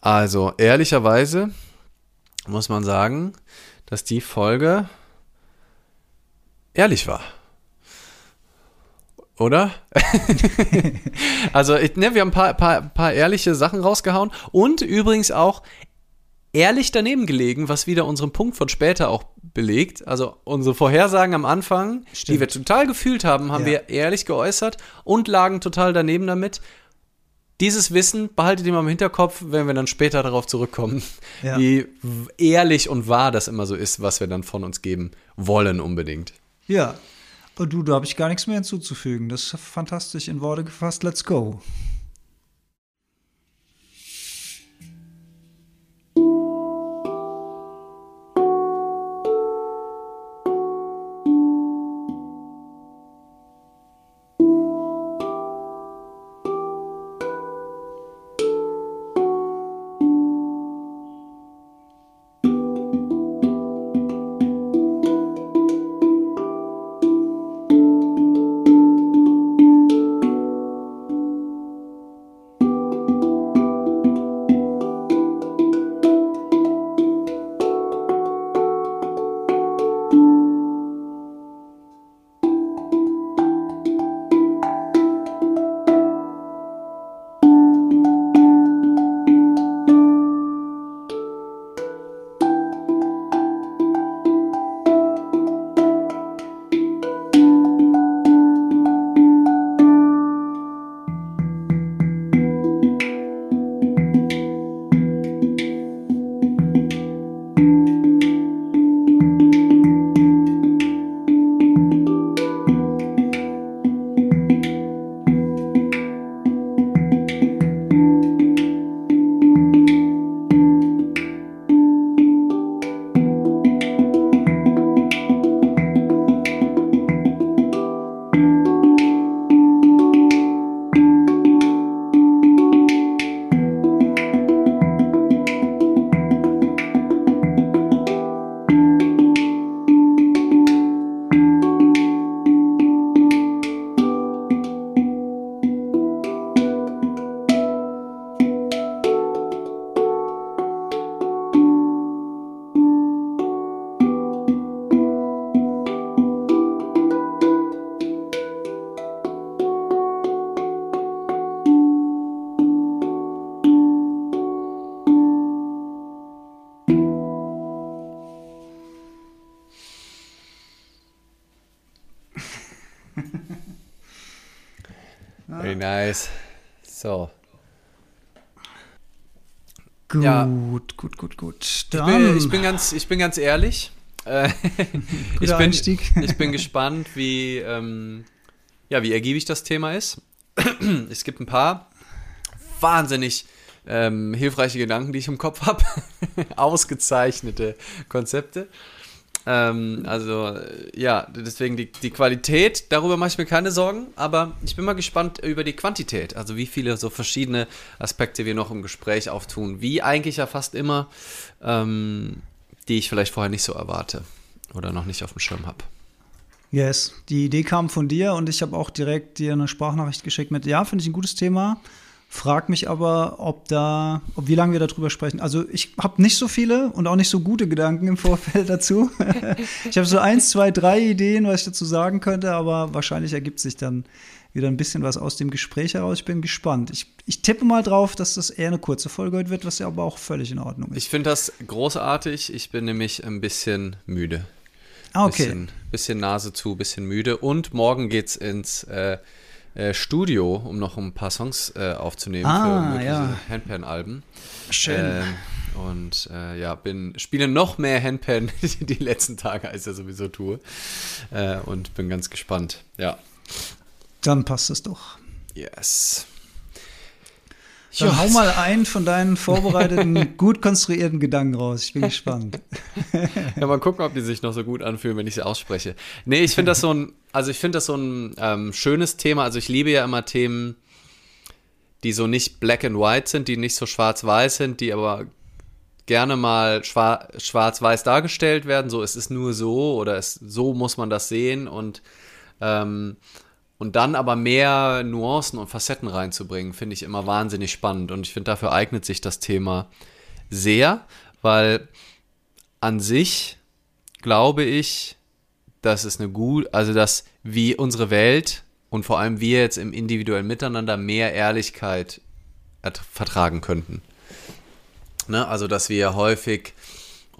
Also, ehrlicherweise muss man sagen, dass die Folge ehrlich war. Oder? also, ich, ne, wir haben ein paar, paar, paar ehrliche Sachen rausgehauen und übrigens auch ehrlich daneben gelegen, was wieder unseren Punkt von später auch belegt. Also unsere Vorhersagen am Anfang, Stimmt. die wir total gefühlt haben, haben Ja. wir ehrlich geäußert und lagen total daneben damit. Dieses Wissen behaltet ihr mal im Hinterkopf, wenn wir dann später darauf zurückkommen, Ja. wie ehrlich und wahr das immer so ist, was wir dann von uns geben wollen unbedingt. Ja. Und du, da habe ich gar nichts mehr hinzuzufügen. Das ist fantastisch in Worte gefasst. Let's go. Ich bin, ich bin ganz, ich bin ganz ehrlich. Äh, ich, bin, ich bin gespannt, wie, ähm, ja, wie ergiebig das Thema ist. es gibt ein paar wahnsinnig ähm, hilfreiche Gedanken, die ich im Kopf habe. Ausgezeichnete Konzepte. Ähm, also, ja, deswegen die, die Qualität, darüber mache ich mir keine Sorgen, aber ich bin mal gespannt über die Quantität, also wie viele so verschiedene Aspekte wir noch im Gespräch auftun, wie eigentlich ja fast immer, ähm, die ich vielleicht vorher nicht so erwarte oder noch nicht auf dem Schirm habe. Yes, die Idee kam von dir und ich habe auch direkt dir eine Sprachnachricht geschickt mit, ja, finde ich ein gutes Thema. Frag mich aber, ob da, ob wie lange wir darüber sprechen. Also ich habe nicht so viele und auch nicht so gute Gedanken im Vorfeld dazu. ich habe so eins, zwei, drei Ideen, was ich dazu sagen könnte, aber wahrscheinlich ergibt sich dann wieder ein bisschen was aus dem Gespräch heraus. Ich bin gespannt. Ich, ich tippe mal drauf, dass das eher eine kurze Folge heute wird, was ja aber auch völlig in Ordnung ist. Ich finde das großartig, ich bin nämlich ein bisschen müde. ah, okay. Bisschen, bisschen Nase zu, bisschen müde. Und morgen geht's ins äh, äh, Studio, um noch ein paar Songs äh, aufzunehmen Ah, für mögliche ja. Handpan-Alben. Schön. Ähm, und äh, ja, bin, spiele noch mehr Handpan die letzten Tage, als ich sowieso tue. Äh, und bin ganz gespannt. Ja. Dann passt es doch. Yes. Dann Ja, hau mal einen von deinen vorbereiteten, gut konstruierten Gedanken raus. Ich bin gespannt. Ja, mal gucken, ob die sich noch so gut anfühlen, wenn ich sie ausspreche. Nee, ich finde das so ein, also ich finde das so ein ähm, schönes Thema. Also ich liebe ja immer Themen, die so nicht black and white sind, die nicht so schwarz-weiß sind, die aber gerne mal schwa schwarz-weiß dargestellt werden. So, es ist nur so oder es, so muss man das sehen und ähm, und dann aber mehr Nuancen und Facetten reinzubringen, finde ich immer wahnsinnig spannend. Und ich finde, dafür eignet sich das Thema sehr, weil an sich glaube ich, dass es eine gut, also dass wie unsere Welt und vor allem wir jetzt im individuellen Miteinander mehr Ehrlichkeit vertragen könnten. Ne? Also, dass wir häufig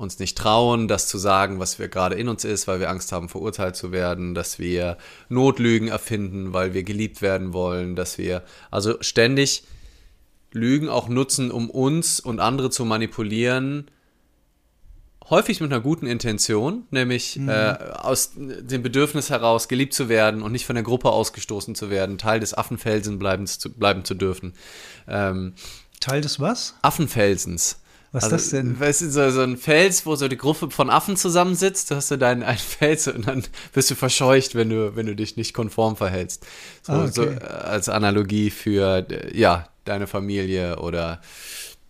uns nicht trauen, das zu sagen, was wir gerade in uns ist, weil wir Angst haben, verurteilt zu werden, dass wir Notlügen erfinden, weil wir geliebt werden wollen, dass wir also ständig Lügen auch nutzen, um uns und andere zu manipulieren, häufig mit einer guten Intention, nämlich mhm. äh, aus dem Bedürfnis heraus, geliebt zu werden und nicht von der Gruppe ausgestoßen zu werden, Teil des Affenfelsen bleiben zu, bleiben zu dürfen. Ähm, Teil des was? Affenfelsens. Was ist also, das denn? Weißt du, so, so ein Fels, wo so die Gruppe von Affen zusammensitzt, da hast du deinen einen Fels und dann wirst du verscheucht, wenn du, wenn du dich nicht konform verhältst. So, ah, okay. so äh, als Analogie für, ja, deine Familie oder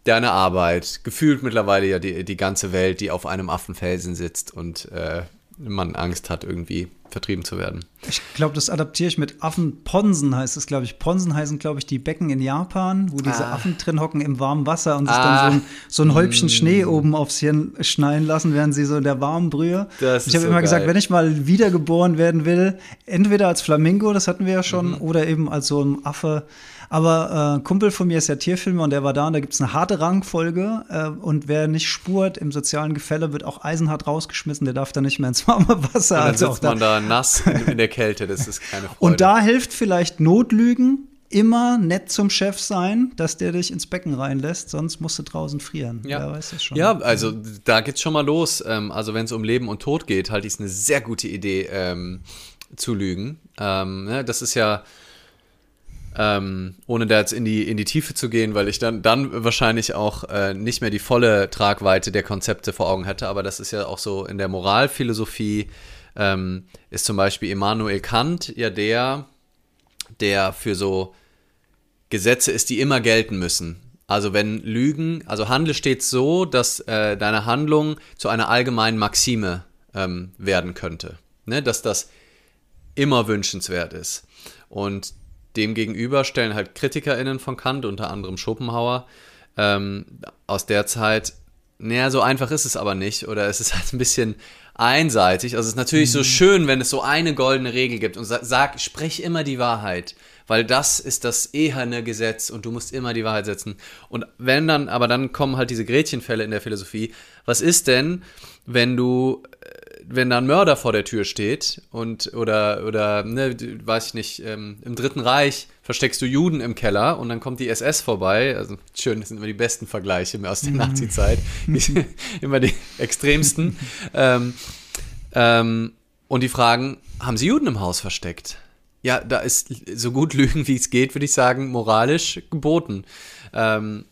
deine Arbeit. Gefühlt mittlerweile ja die, die ganze Welt, die auf einem Affenfelsen sitzt und äh, man Angst hat, irgendwie vertrieben zu werden. Ich glaube, das adaptiere ich mit Affenponsen, heißt es, glaube ich. Ponsen heißen, glaube ich, die Becken in Japan, wo diese ah. Affen drin hocken im warmen Wasser und sich ah. dann so ein, so ein Häubchen mm. Schnee oben aufs Hirn schneien lassen, während sie so in der warmen Brühe. Das ich habe so immer geil. gesagt, wenn ich mal wiedergeboren werden will, entweder als Flamingo, das hatten wir ja schon, mhm. oder eben als so ein Affe aber äh, Kumpel von mir ist ja Tierfilmer und der war da und da gibt es eine harte Rangfolge. Äh, und wer nicht spurt im sozialen Gefälle, wird auch eisenhart rausgeschmissen. Der darf dann nicht mehr ins warme Wasser. Und dann also sitzt man da nass in, in, der Kälte. Das ist keine Freude. Und da hilft vielleicht Notlügen. Immer nett zum Chef sein, dass der dich ins Becken reinlässt, sonst musst du draußen frieren. Ja, weiß das schon. ja also da geht's schon mal los. Ähm, also wenn es um Leben und Tod geht, halte ich es eine sehr gute Idee, ähm, zu lügen. Ähm, ne, das ist ja ähm, ohne da jetzt in die, in die Tiefe zu gehen, weil ich dann, dann wahrscheinlich auch äh, nicht mehr die volle Tragweite der Konzepte vor Augen hätte. Aber das ist ja auch so in der Moralphilosophie, ähm, ist zum Beispiel Immanuel Kant ja der, der für so Gesetze ist, die immer gelten müssen. Also wenn Lügen, also handle stets so, dass äh, deine Handlung zu einer allgemeinen Maxime ähm, werden könnte. Ne? Dass das immer wünschenswert ist. Und Demgegenüber stellen halt KritikerInnen von Kant, unter anderem Schopenhauer, ähm, aus der Zeit, naja, so einfach ist es aber nicht. Oder es ist halt ein bisschen einseitig. Also es ist natürlich mhm. so schön, wenn es so eine goldene Regel gibt und sag, sag, sprich immer die Wahrheit. Weil das ist das eherne Gesetz und du musst immer die Wahrheit setzen. Und wenn dann, aber dann kommen halt diese Gretchenfälle in der Philosophie. Was ist denn, wenn du wenn da ein Mörder vor der Tür steht und oder oder ne, weiß ich nicht, ähm, im Dritten Reich versteckst du Juden im Keller und dann kommt die SS vorbei. Also schön, das sind immer die besten Vergleiche aus der mhm. Nazi-Zeit, immer die extremsten. ähm, ähm, und die fragen, haben Sie Juden im Haus versteckt? Ja, da ist so gut lügen, wie es geht, würde ich sagen, moralisch geboten. Ähm,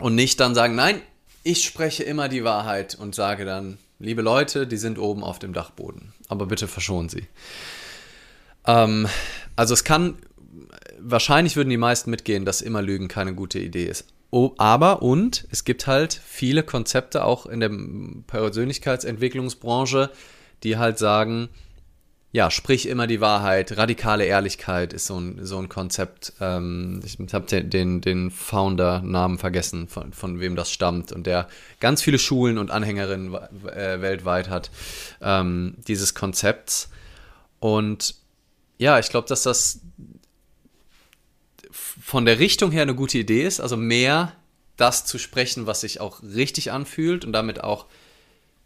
und nicht dann sagen, nein, ich spreche immer die Wahrheit und sage dann, liebe Leute, die sind oben auf dem Dachboden, aber bitte verschonen sie. Ähm, also es kann, wahrscheinlich würden die meisten mitgehen, dass immer Lügen keine gute Idee ist. Oh, aber und es gibt halt viele Konzepte auch in der Persönlichkeitsentwicklungsbranche, die halt sagen, ja, sprich immer die Wahrheit. Radikale Ehrlichkeit ist so ein, so ein Konzept. Ähm, ich habe den, den, Founder-Namen vergessen, von, von wem das stammt und der ganz viele Schulen und Anhängerinnen äh, weltweit hat, ähm, dieses Konzepts. Und ja, ich glaube, dass das von der Richtung her eine gute Idee ist, also mehr das zu sprechen, was sich auch richtig anfühlt und damit auch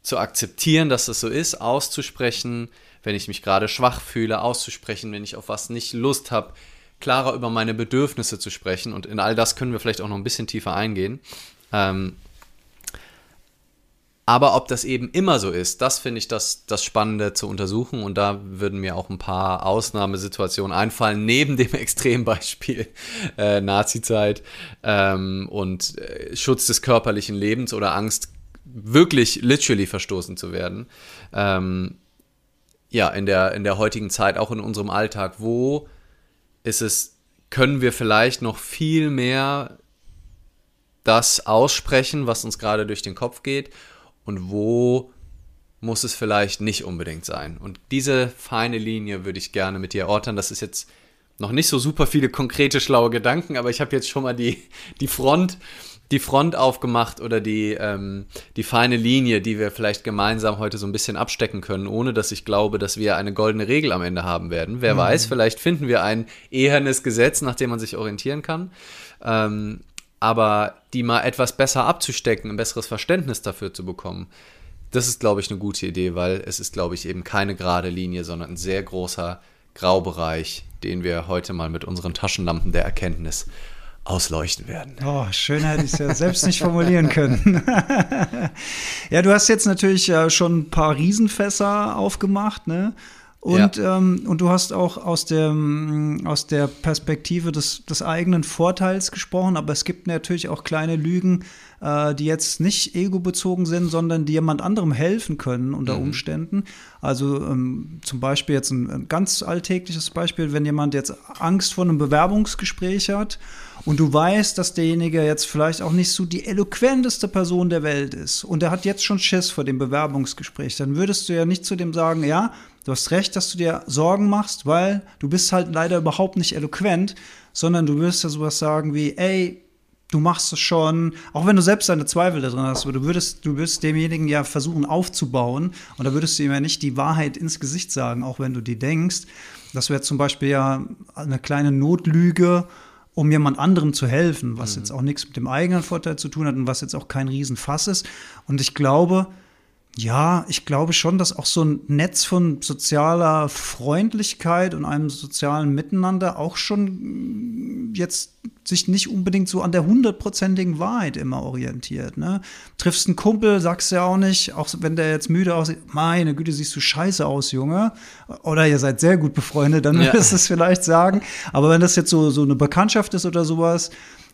zu akzeptieren, dass das so ist, auszusprechen, wenn ich mich gerade schwach fühle, auszusprechen, wenn ich auf was nicht Lust habe, klarer über meine Bedürfnisse zu sprechen. Und in all das können wir vielleicht auch noch ein bisschen tiefer eingehen. Ähm, aber ob das eben immer so ist, das finde ich das, das Spannende zu untersuchen. Und da würden mir auch ein paar Ausnahmesituationen einfallen, neben dem Extrembeispiel äh, Nazizeit ähm, und äh, Schutz des körperlichen Lebens oder Angst, wirklich literally verstoßen zu werden. Ähm, ja, in der, in der heutigen Zeit, auch in unserem Alltag, wo ist es, können wir vielleicht noch viel mehr das aussprechen, was uns gerade durch den Kopf geht und wo muss es vielleicht nicht unbedingt sein. Und diese feine Linie würde ich gerne mit dir erörtern. Das ist jetzt noch nicht so super viele konkrete, schlaue Gedanken, aber ich habe jetzt schon mal die, die Front die Front aufgemacht oder die, ähm, die feine Linie, die wir vielleicht gemeinsam heute so ein bisschen abstecken können, ohne dass ich glaube, dass wir eine goldene Regel am Ende haben werden. Wer mhm. weiß, vielleicht finden wir ein ehernes Gesetz, nach dem man sich orientieren kann. Ähm, aber die mal etwas besser abzustecken, ein besseres Verständnis dafür zu bekommen, das ist, glaube ich, eine gute Idee, weil es ist, glaube ich, eben keine gerade Linie, sondern ein sehr großer Graubereich, den wir heute mal mit unseren Taschenlampen der Erkenntnis ausleuchten werden. Oh, schön hätte ich es ja selbst nicht formulieren können. ja, du hast jetzt natürlich äh, schon ein paar Riesenfässer aufgemacht, ne? Und, ja. ähm, und du hast auch aus, dem, aus der Perspektive des, des eigenen Vorteils gesprochen, aber es gibt natürlich auch kleine Lügen, äh, die jetzt nicht ego-bezogen sind, sondern die jemand anderem helfen können unter mhm. Umständen. Also ähm, zum Beispiel jetzt ein, ein ganz alltägliches Beispiel, wenn jemand jetzt Angst vor einem Bewerbungsgespräch hat und du weißt, dass derjenige jetzt vielleicht auch nicht so die eloquenteste Person der Welt ist. Und er hat jetzt schon Schiss vor dem Bewerbungsgespräch, dann würdest du ja nicht zu dem sagen, ja, du hast recht, dass du dir Sorgen machst, weil du bist halt leider überhaupt nicht eloquent, sondern du würdest ja sowas sagen wie, ey, du machst es schon, auch wenn du selbst deine Zweifel da drin hast, aber du würdest, du würdest demjenigen ja versuchen aufzubauen. Und da würdest du ihm ja nicht die Wahrheit ins Gesicht sagen, auch wenn du die denkst. Das wäre zum Beispiel ja eine kleine Notlüge, um jemand anderem zu helfen, was mhm. jetzt auch nichts mit dem eigenen Vorteil zu tun hat und was jetzt auch kein Riesenfass ist. Und ich glaube, ja, ich glaube schon, dass auch so ein Netz von sozialer Freundlichkeit und einem sozialen Miteinander auch schon mm, jetzt sich nicht unbedingt so an der hundertprozentigen Wahrheit immer orientiert. Ne? Triffst einen Kumpel, sagst du ja auch nicht, auch wenn der jetzt müde aussieht, meine Güte, siehst du scheiße aus, Junge. Oder ihr seid sehr gut befreundet, dann ja. würdest du es vielleicht sagen. Aber wenn das jetzt so, so eine Bekanntschaft ist oder sowas,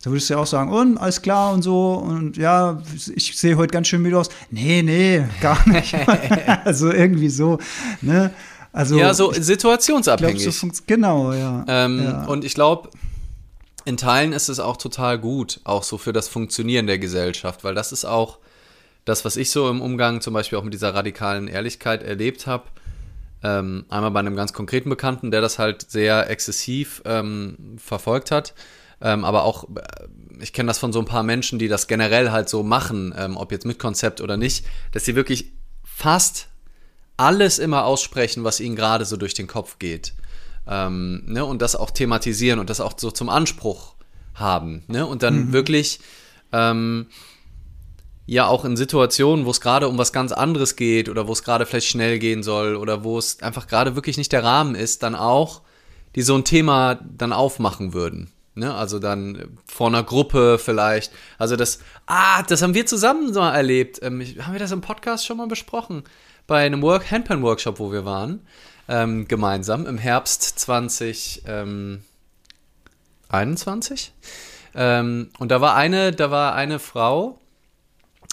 da würdest du ja auch sagen, und alles klar und so und ja, ich sehe heute ganz schön müde aus. Nee, nee, gar nicht. also irgendwie so, ne? Also, ja, so situationsabhängig. Glaub, so genau, ja. Ähm, ja. Und ich glaube, in Teilen ist es auch total gut, auch so für das Funktionieren der Gesellschaft, weil das ist auch das, was ich so im Umgang zum Beispiel auch mit dieser radikalen Ehrlichkeit erlebt habe. Ähm, einmal bei einem ganz konkreten Bekannten, der das halt sehr exzessiv ähm, verfolgt hat ähm, aber auch, äh, ich kenne das von so ein paar Menschen, die das generell halt so machen, ähm, ob jetzt mit Konzept oder nicht, dass sie wirklich fast alles immer aussprechen, was ihnen gerade so durch den Kopf geht. Ähm, ne? Und das auch thematisieren und das auch so zum Anspruch haben. Ne? Und dann mhm. wirklich ähm, ja auch in Situationen, wo es gerade um was ganz anderes geht oder wo es gerade vielleicht schnell gehen soll oder wo es einfach gerade wirklich nicht der Rahmen ist, dann auch die so ein Thema dann aufmachen würden. Ne? Also dann vor einer Gruppe vielleicht. Also das, ah, das haben wir zusammen so erlebt. Ähm, haben wir das im Podcast schon mal besprochen? Bei einem Work Handpan Workshop, wo wir waren, ähm, gemeinsam im Herbst 2021. Ähm, und da war eine, da war eine Frau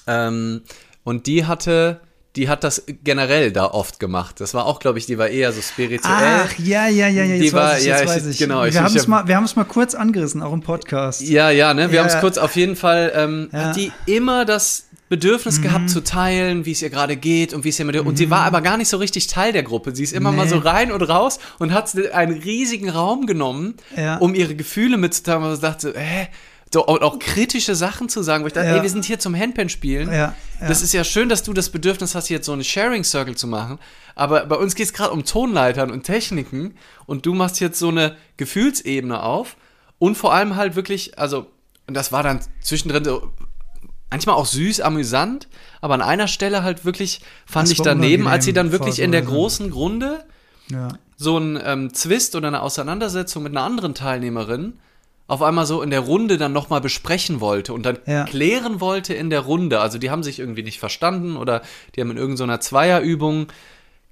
ähm, und die hatte die hat das generell da oft gemacht. Das war auch, glaube ich, die war eher so spirituell. Ach, ja, ja, ja, ja, jetzt die war, weiß ich, jetzt ja, weiß ich. Genau, wir haben es mal, wir haben es mal kurz angerissen, auch im Podcast. Ja, ja, ne, wir ja. haben es kurz auf jeden Fall, ähm, ja. hat die immer das Bedürfnis mhm. gehabt zu teilen, wie es ihr gerade geht und wie es ihr mit mhm. und sie war aber gar nicht so richtig Teil der Gruppe. Sie ist immer nee. mal so rein und raus und hat einen riesigen Raum genommen, um ihre Gefühle mitzuteilen. Und dachte, hä? So auch, auch, kritische Sachen zu sagen, wo ich dachte, ja. ey, wir sind hier zum Handpan spielen. Ja, ja. Das ist ja schön, dass du das Bedürfnis hast, jetzt so eine Sharing Circle zu machen. Aber bei uns geht es gerade um Tonleitern und Techniken und du machst jetzt so eine Gefühlsebene auf und vor allem halt wirklich, also, und das war dann zwischendrin so manchmal auch süß, amüsant, aber an einer Stelle halt wirklich fand das ich daneben, als sie dann wirklich in der großen Runde so einen ähm, Zwist oder eine Auseinandersetzung mit einer anderen Teilnehmerin auf einmal so in der Runde dann nochmal besprechen wollte und dann ja. klären wollte in der Runde. Also die haben sich irgendwie nicht verstanden oder die haben in irgendeiner Zweiерübung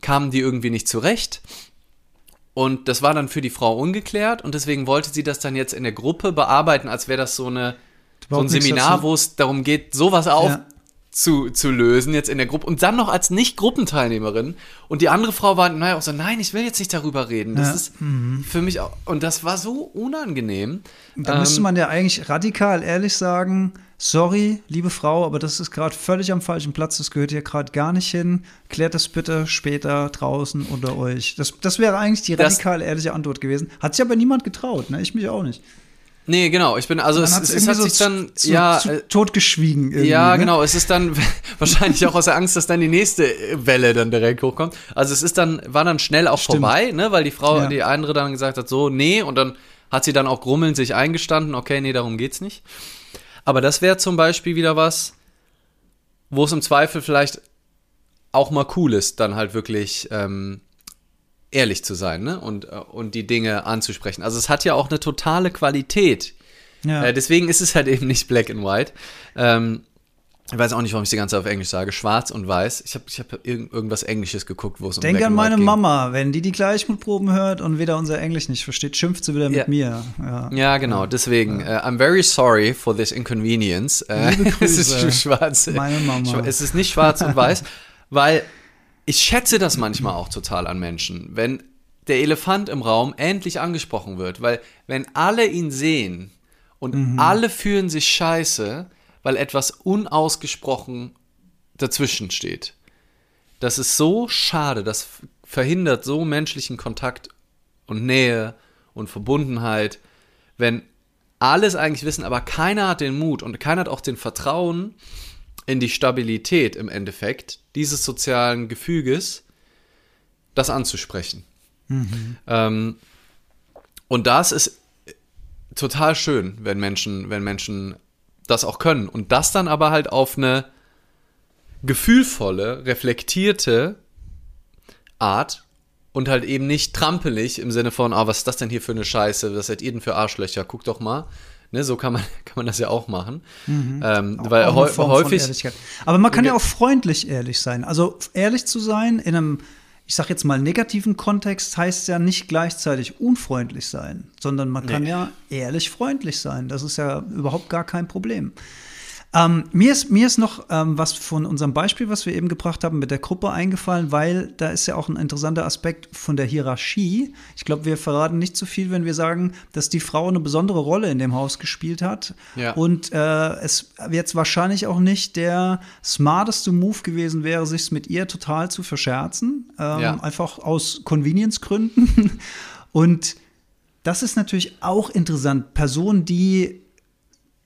kamen die irgendwie nicht zurecht. Und das war dann für die Frau ungeklärt und deswegen wollte sie das dann jetzt in der Gruppe bearbeiten, als wäre das so eine so ein Seminar, wo es darum geht, sowas auf, ja. Zu, zu lösen jetzt in der Gruppe und dann noch als Nicht-Gruppenteilnehmerin und die andere Frau war naja auch so, nein, ich will jetzt nicht darüber reden. Das Ja. ist für mich auch, und das war so unangenehm. Da müsste Ähm, man ja eigentlich radikal ehrlich sagen, sorry, liebe Frau, aber das ist gerade völlig am falschen Platz, das gehört hier gerade gar nicht hin. Klärt das bitte später draußen unter euch. Das, das wäre eigentlich die Das- radikal ehrliche Antwort gewesen. Hat sich aber niemand getraut, ne? Ich mich auch nicht. Nee, genau, ich bin, also es, es, es hat irgendwie sich so dann, zu, ja, zu, äh, totgeschwiegen irgendwie. Ja, ne? genau. Es ist dann wahrscheinlich auch aus der Angst, dass dann die nächste Welle dann direkt hochkommt. Also es ist dann, war dann schnell auch Stimmt. vorbei, ne, weil die Frau, Ja. die andere dann gesagt hat, so, nee, und dann hat sie dann auch grummelnd sich eingestanden, okay, nee, darum geht's nicht. Aber das wäre zum Beispiel wieder was, wo es im Zweifel vielleicht auch mal cool ist, dann halt wirklich ähm, ehrlich zu sein, ne? Und, äh, und die Dinge anzusprechen. Also es hat ja auch eine totale Qualität, Ja. äh, deswegen ist es halt eben nicht black and white. Ähm, ich weiß auch nicht, warum ich die ganze Zeit auf Englisch sage. Schwarz und weiß. Ich habe ich hab irgend, irgendwas Englisches geguckt, wo es um Denk black an meine ging. Mama, wenn die die Gleichmutproben hört und wieder unser Englisch nicht versteht, schimpft sie wieder mit Ja. mir. Ja. Ja, genau. Deswegen, äh, I'm very sorry for this inconvenience. Äh, Liebe es ist Grüße, schwarz. meine Mama. Es ist nicht schwarz und weiß, weil ich schätze das manchmal auch total an Menschen, wenn der Elefant im Raum endlich angesprochen wird, weil wenn alle ihn sehen und Mhm. alle fühlen sich scheiße, weil etwas unausgesprochen dazwischen steht. Das ist so schade, das verhindert so menschlichen Kontakt und Nähe und Verbundenheit, wenn alles eigentlich wissen, aber keiner hat den Mut und keiner hat auch den Vertrauen in die Stabilität im Endeffekt dieses sozialen Gefüges, das anzusprechen. Ähm, und das ist total schön, wenn Menschen, wenn Menschen das auch können. Und das dann aber halt auf eine gefühlvolle, reflektierte Art und halt eben nicht trampelig im Sinne von, ah, was ist das denn hier für eine Scheiße, was seid ihr denn für Arschlöcher, guck doch mal. Ne, so kann man, kann man das ja auch machen. Ähm, weil Auch Form von häufig. Aber man kann ja auch freundlich ehrlich sein. Also ehrlich zu sein in einem, ich sag jetzt mal, negativen Kontext heißt ja nicht gleichzeitig unfreundlich sein, sondern man kann Nee. ja ehrlich freundlich sein. Das ist ja überhaupt gar kein Problem. Ähm, mir, ist, mir ist noch ähm, was von unserem Beispiel, was wir eben gebracht haben, mit der Gruppe eingefallen, weil da ist ja auch ein interessanter Aspekt von der Hierarchie. Ich glaube, wir verraten nicht zu viel, wenn wir sagen, dass die Frau eine besondere Rolle in dem Haus gespielt hat. Ja. Und äh, es jetzt wahrscheinlich auch nicht der smarteste Move gewesen wäre, sich mit ihr total zu verscherzen. Ähm, Ja. Einfach aus Convenience-Gründen. Und das ist natürlich auch interessant. Personen, die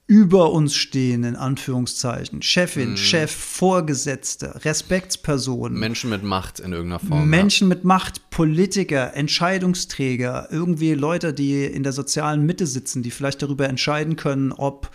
über uns stehen, in Anführungszeichen. Chefin, Chef, Vorgesetzte, Respektspersonen. Menschen mit Macht in irgendeiner Form. Menschen mit Macht, Politiker, Entscheidungsträger, irgendwie Leute, die in der sozialen Mitte sitzen, die vielleicht darüber entscheiden können, ob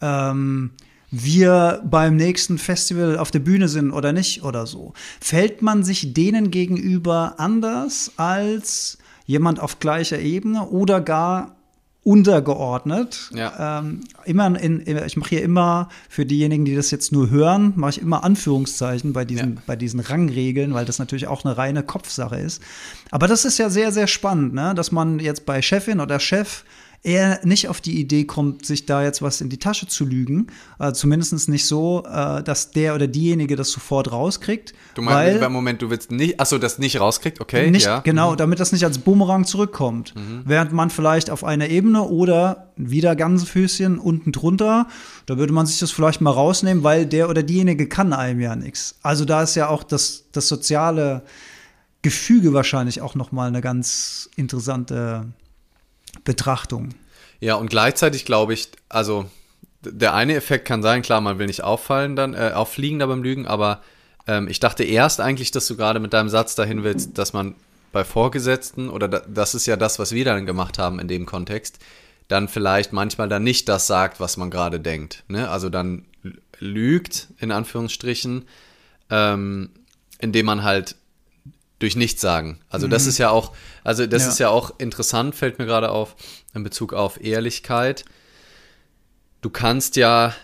ähm, wir beim nächsten Festival auf der Bühne sind oder nicht oder so. Fällt man sich denen gegenüber anders als jemand auf gleicher Ebene oder gar untergeordnet. Ja. Ähm, immer in, ich mache hier immer für diejenigen, die das jetzt nur hören, mache ich immer Anführungszeichen bei diesen, Ja. bei diesen Rangregeln, weil das natürlich auch eine reine Kopfsache ist. Aber das ist ja sehr, sehr spannend, ne? dass man jetzt bei Chefin oder Chef eher nicht auf die Idee kommt, sich da jetzt was in die Tasche zu lügen. Äh, Zumindest nicht so, äh, dass der oder diejenige das sofort rauskriegt. Du meinst, weil Moment, du willst nicht, achso, das nicht rauskriegt, okay, nicht, ja. Mhm. Genau, damit das nicht als Bumerang zurückkommt. Während man vielleicht auf einer Ebene oder wieder Gänsefüßchen unten drunter, da würde man sich das vielleicht mal rausnehmen, weil der oder diejenige kann einem ja nichts. Also da ist ja auch das, das soziale Gefüge wahrscheinlich auch noch mal eine ganz interessante Betrachtung. Ja, und gleichzeitig glaube ich, also der eine Effekt kann sein, klar, man will nicht auffallen dann, äh, auffliegen da beim Lügen, aber ähm, ich dachte erst eigentlich, dass du gerade mit deinem Satz dahin willst, dass man bei Vorgesetzten, oder da, das ist ja das, was wir dann gemacht haben in dem Kontext, dann vielleicht manchmal dann nicht das sagt, was man gerade denkt. Ne? Also dann lügt, in Anführungsstrichen, ähm, indem man halt durch nichts sagen. Also das ist ja auch, also das Ja. ist ja auch interessant, fällt mir gerade auf, in Bezug auf Ehrlichkeit. Du kannst ja,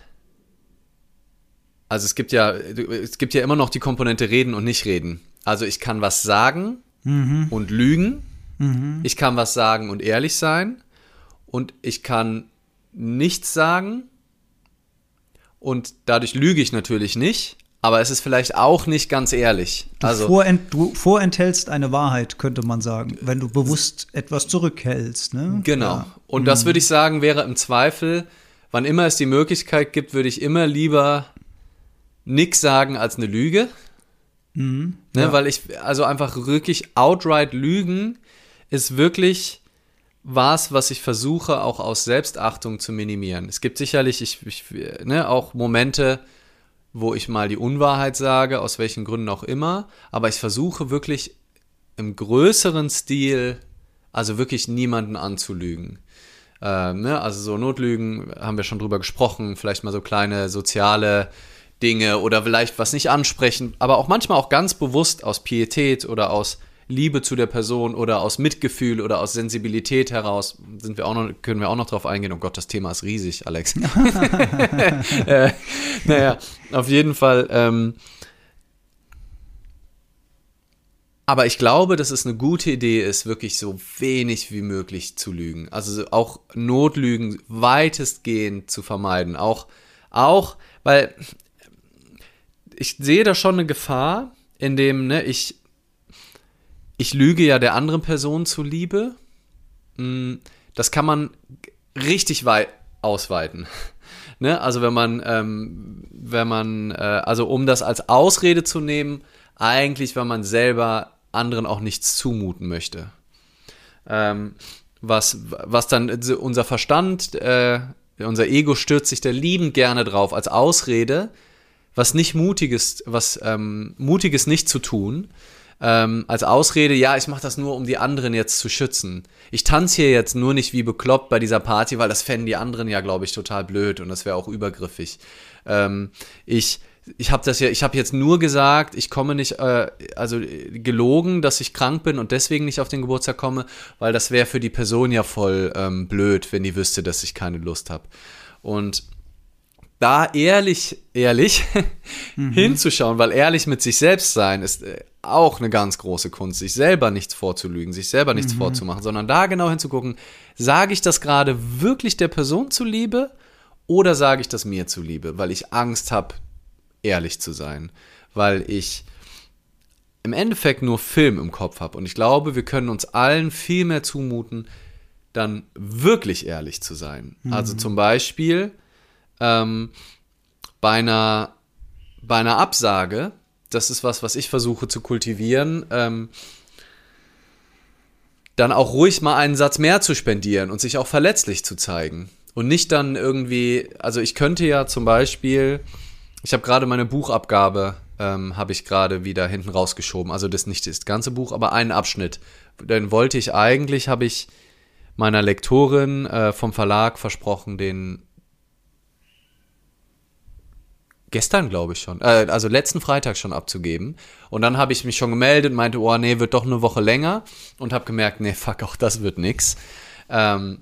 also es gibt ja, es gibt ja immer noch die Komponente reden und nicht reden. Also ich kann was sagen und lügen. Ich kann was sagen und ehrlich sein. Und ich kann nichts sagen und dadurch lüge ich natürlich nicht, aber es ist vielleicht auch nicht ganz ehrlich. Du, also, vorent, du vorenthältst eine Wahrheit, könnte man sagen, wenn du bewusst etwas zurückhältst. Ne? Genau. Ja. Und das würde ich sagen, wäre im Zweifel, wann immer es die Möglichkeit gibt, würde ich immer lieber nichts sagen als eine Lüge. Ne, ja. Weil ich, also einfach wirklich outright lügen ist wirklich was, was ich versuche, auch aus Selbstachtung zu minimieren. Es gibt sicherlich ich, ich, ne, auch Momente, wo ich mal die Unwahrheit sage, aus welchen Gründen auch immer, aber ich versuche wirklich im größeren Stil, also wirklich niemanden anzulügen. Ähm, ne? Also so Notlügen haben wir schon drüber gesprochen, vielleicht mal so kleine soziale Dinge oder vielleicht was nicht ansprechen, aber auch manchmal auch ganz bewusst aus Pietät oder aus Liebe zu der Person oder aus Mitgefühl oder aus Sensibilität heraus sind wir auch noch, können wir auch noch drauf eingehen. Oh Gott, das Thema ist riesig, Alex. äh, naja, auf jeden Fall. Ähm, aber ich glaube, dass es eine gute Idee ist, wirklich so wenig wie möglich zu lügen. Also auch Notlügen weitestgehend zu vermeiden. Auch, auch, weil ich sehe da schon eine Gefahr, in dem ne, ich ich lüge ja der anderen Person zuliebe. Das kann man richtig weit ausweiten. Ne? Also wenn man, ähm, wenn man, äh, also um das als Ausrede zu nehmen, eigentlich, wenn man selber anderen auch nichts zumuten möchte. Ähm, was, was dann unser Verstand, äh, unser Ego stürzt sich da liebend gerne drauf als Ausrede, was nicht mutiges, was ähm, mutiges nicht zu tun, ähm, als Ausrede, ja, ich mache das nur, um die anderen jetzt zu schützen. Ich tanze hier jetzt nur nicht wie bekloppt bei dieser Party, weil das fänden die anderen ja, glaube ich, total blöd und das wäre auch übergriffig. Ähm, ich ich habe das ja, ich habe jetzt nur gesagt, ich komme nicht, äh, also gelogen, dass ich krank bin und deswegen nicht auf den Geburtstag komme, weil das wäre für die Person ja voll ähm, blöd, wenn die wüsste, dass ich keine Lust habe. Und da ehrlich, ehrlich mhm. hinzuschauen, weil ehrlich mit sich selbst sein ist äh, auch eine ganz große Kunst, sich selber nichts vorzulügen, sich selber nichts mhm. vorzumachen, sondern da genau hinzugucken, sage ich das gerade wirklich der Person zuliebe oder sage ich das mir zuliebe, weil ich Angst habe, ehrlich zu sein, weil ich im Endeffekt nur Film im Kopf habe und ich glaube, wir können uns allen viel mehr zumuten, dann wirklich ehrlich zu sein. Mhm. Also zum Beispiel ähm, bei einer bei einer Absage das ist was, was ich versuche zu kultivieren, ähm, dann auch ruhig mal einen Satz mehr zu spendieren und sich auch verletzlich zu zeigen. Und nicht dann irgendwie, also ich könnte ja zum Beispiel, ich habe gerade meine Buchabgabe, ähm, habe ich gerade wieder hinten rausgeschoben. Also das nicht das ganze Buch, aber einen Abschnitt. Dann wollte ich eigentlich, habe ich meiner Lektorin äh, vom Verlag versprochen, den gestern, glaube ich schon, äh, also letzten Freitag schon abzugeben. Und dann habe ich mich schon gemeldet, meinte, oh nee, wird doch eine Woche länger. Und habe gemerkt, nee, fuck, auch das wird nix. Ähm,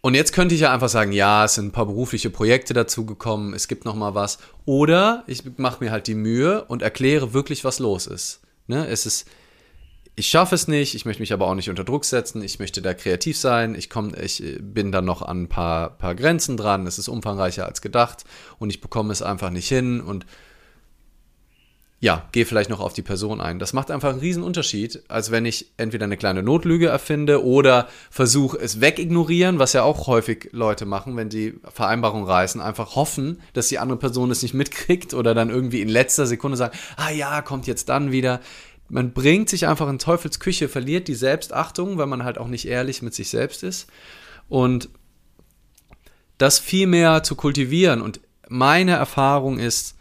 und jetzt könnte ich ja einfach sagen, ja, es sind ein paar berufliche Projekte dazugekommen, es gibt noch mal was. Oder ich mache mir halt die Mühe und erkläre wirklich, was los ist. Ne? Es ist ich schaffe es nicht, ich möchte mich aber auch nicht unter Druck setzen, ich möchte da kreativ sein, ich, komm, ich bin dann noch an ein paar, paar Grenzen dran, es ist umfangreicher als gedacht und ich bekomme es einfach nicht hin und ja, gehe vielleicht noch auf die Person ein. Das macht einfach einen riesen Unterschied, als wenn ich entweder eine kleine Notlüge erfinde oder versuche es wegignorieren, was ja auch häufig Leute machen, wenn die Vereinbarung reißen, einfach hoffen, dass die andere Person es nicht mitkriegt oder dann irgendwie in letzter Sekunde sagen, ah ja, kommt jetzt dann wieder man bringt sich einfach in Teufels Küche, verliert die Selbstachtung, weil man halt auch nicht ehrlich mit sich selbst ist. Und das viel mehr zu kultivieren. Und meine Erfahrung ist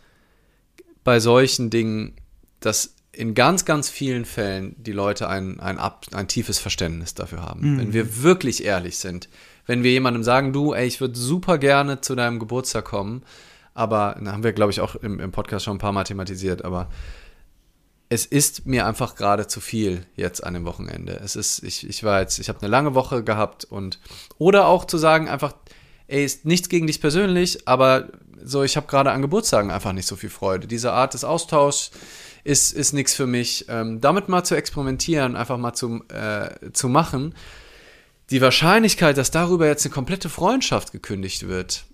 bei solchen Dingen, dass in ganz, ganz vielen Fällen die Leute ein, ein, ab, ein tiefes Verständnis dafür haben. Mhm. Wenn wir wirklich ehrlich sind, wenn wir jemandem sagen, du, ey, ich würde super gerne zu deinem Geburtstag kommen, aber, da haben wir, glaube ich, auch im, im Podcast schon ein paar Mal thematisiert, aber es ist mir einfach gerade zu viel jetzt an dem Wochenende. Es ist, ich, ich war jetzt, ich habe eine lange Woche gehabt und oder auch zu sagen einfach, ey, ist nichts gegen dich persönlich, aber so, ich habe gerade an Geburtstagen einfach nicht so viel Freude. Diese Art des Austauschs ist, ist nichts für mich. Ähm, damit mal zu experimentieren, einfach mal zu, äh, zu machen. Die Wahrscheinlichkeit, dass darüber jetzt eine komplette Freundschaft gekündigt wird,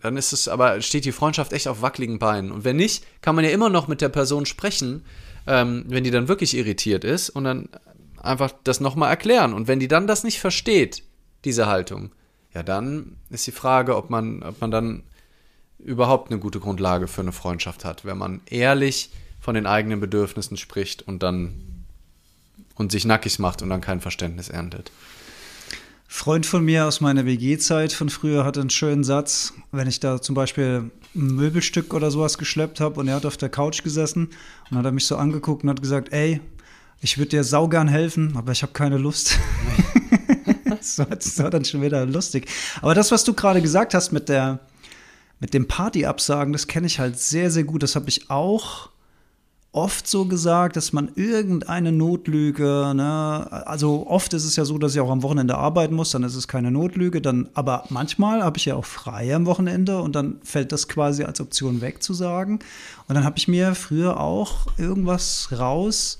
dann ist es aber, steht die Freundschaft echt auf wackeligen Beinen. Und wenn nicht, kann man ja immer noch mit der Person sprechen, ähm, wenn die dann wirklich irritiert ist und dann einfach das nochmal erklären. Und wenn die dann das nicht versteht, diese Haltung, ja, dann ist die Frage, ob man, ob man dann überhaupt eine gute Grundlage für eine Freundschaft hat, wenn man ehrlich von den eigenen Bedürfnissen spricht und dann und sich nackig macht und dann kein Verständnis erntet. Freund von mir aus meiner WG-Zeit von früher hatte einen schönen Satz, wenn ich da zum Beispiel ein Möbelstück oder sowas geschleppt habe und er hat auf der Couch gesessen und hat er mich so angeguckt und hat gesagt, ey, ich würde dir saugern helfen, aber ich habe keine Lust. das, war, das war dann schon wieder lustig. Aber das, was du gerade gesagt hast mit der, mit dem Party-Absagen, das kenne ich halt sehr, sehr gut. Das habe ich auch oft so gesagt, dass man irgendeine Notlüge, ne, also oft ist es ja so, dass ich auch am Wochenende arbeiten muss, dann ist es keine Notlüge, dann, aber manchmal habe ich ja auch frei am Wochenende und dann fällt das quasi als Option weg zu sagen. Und dann habe ich mir früher auch irgendwas raus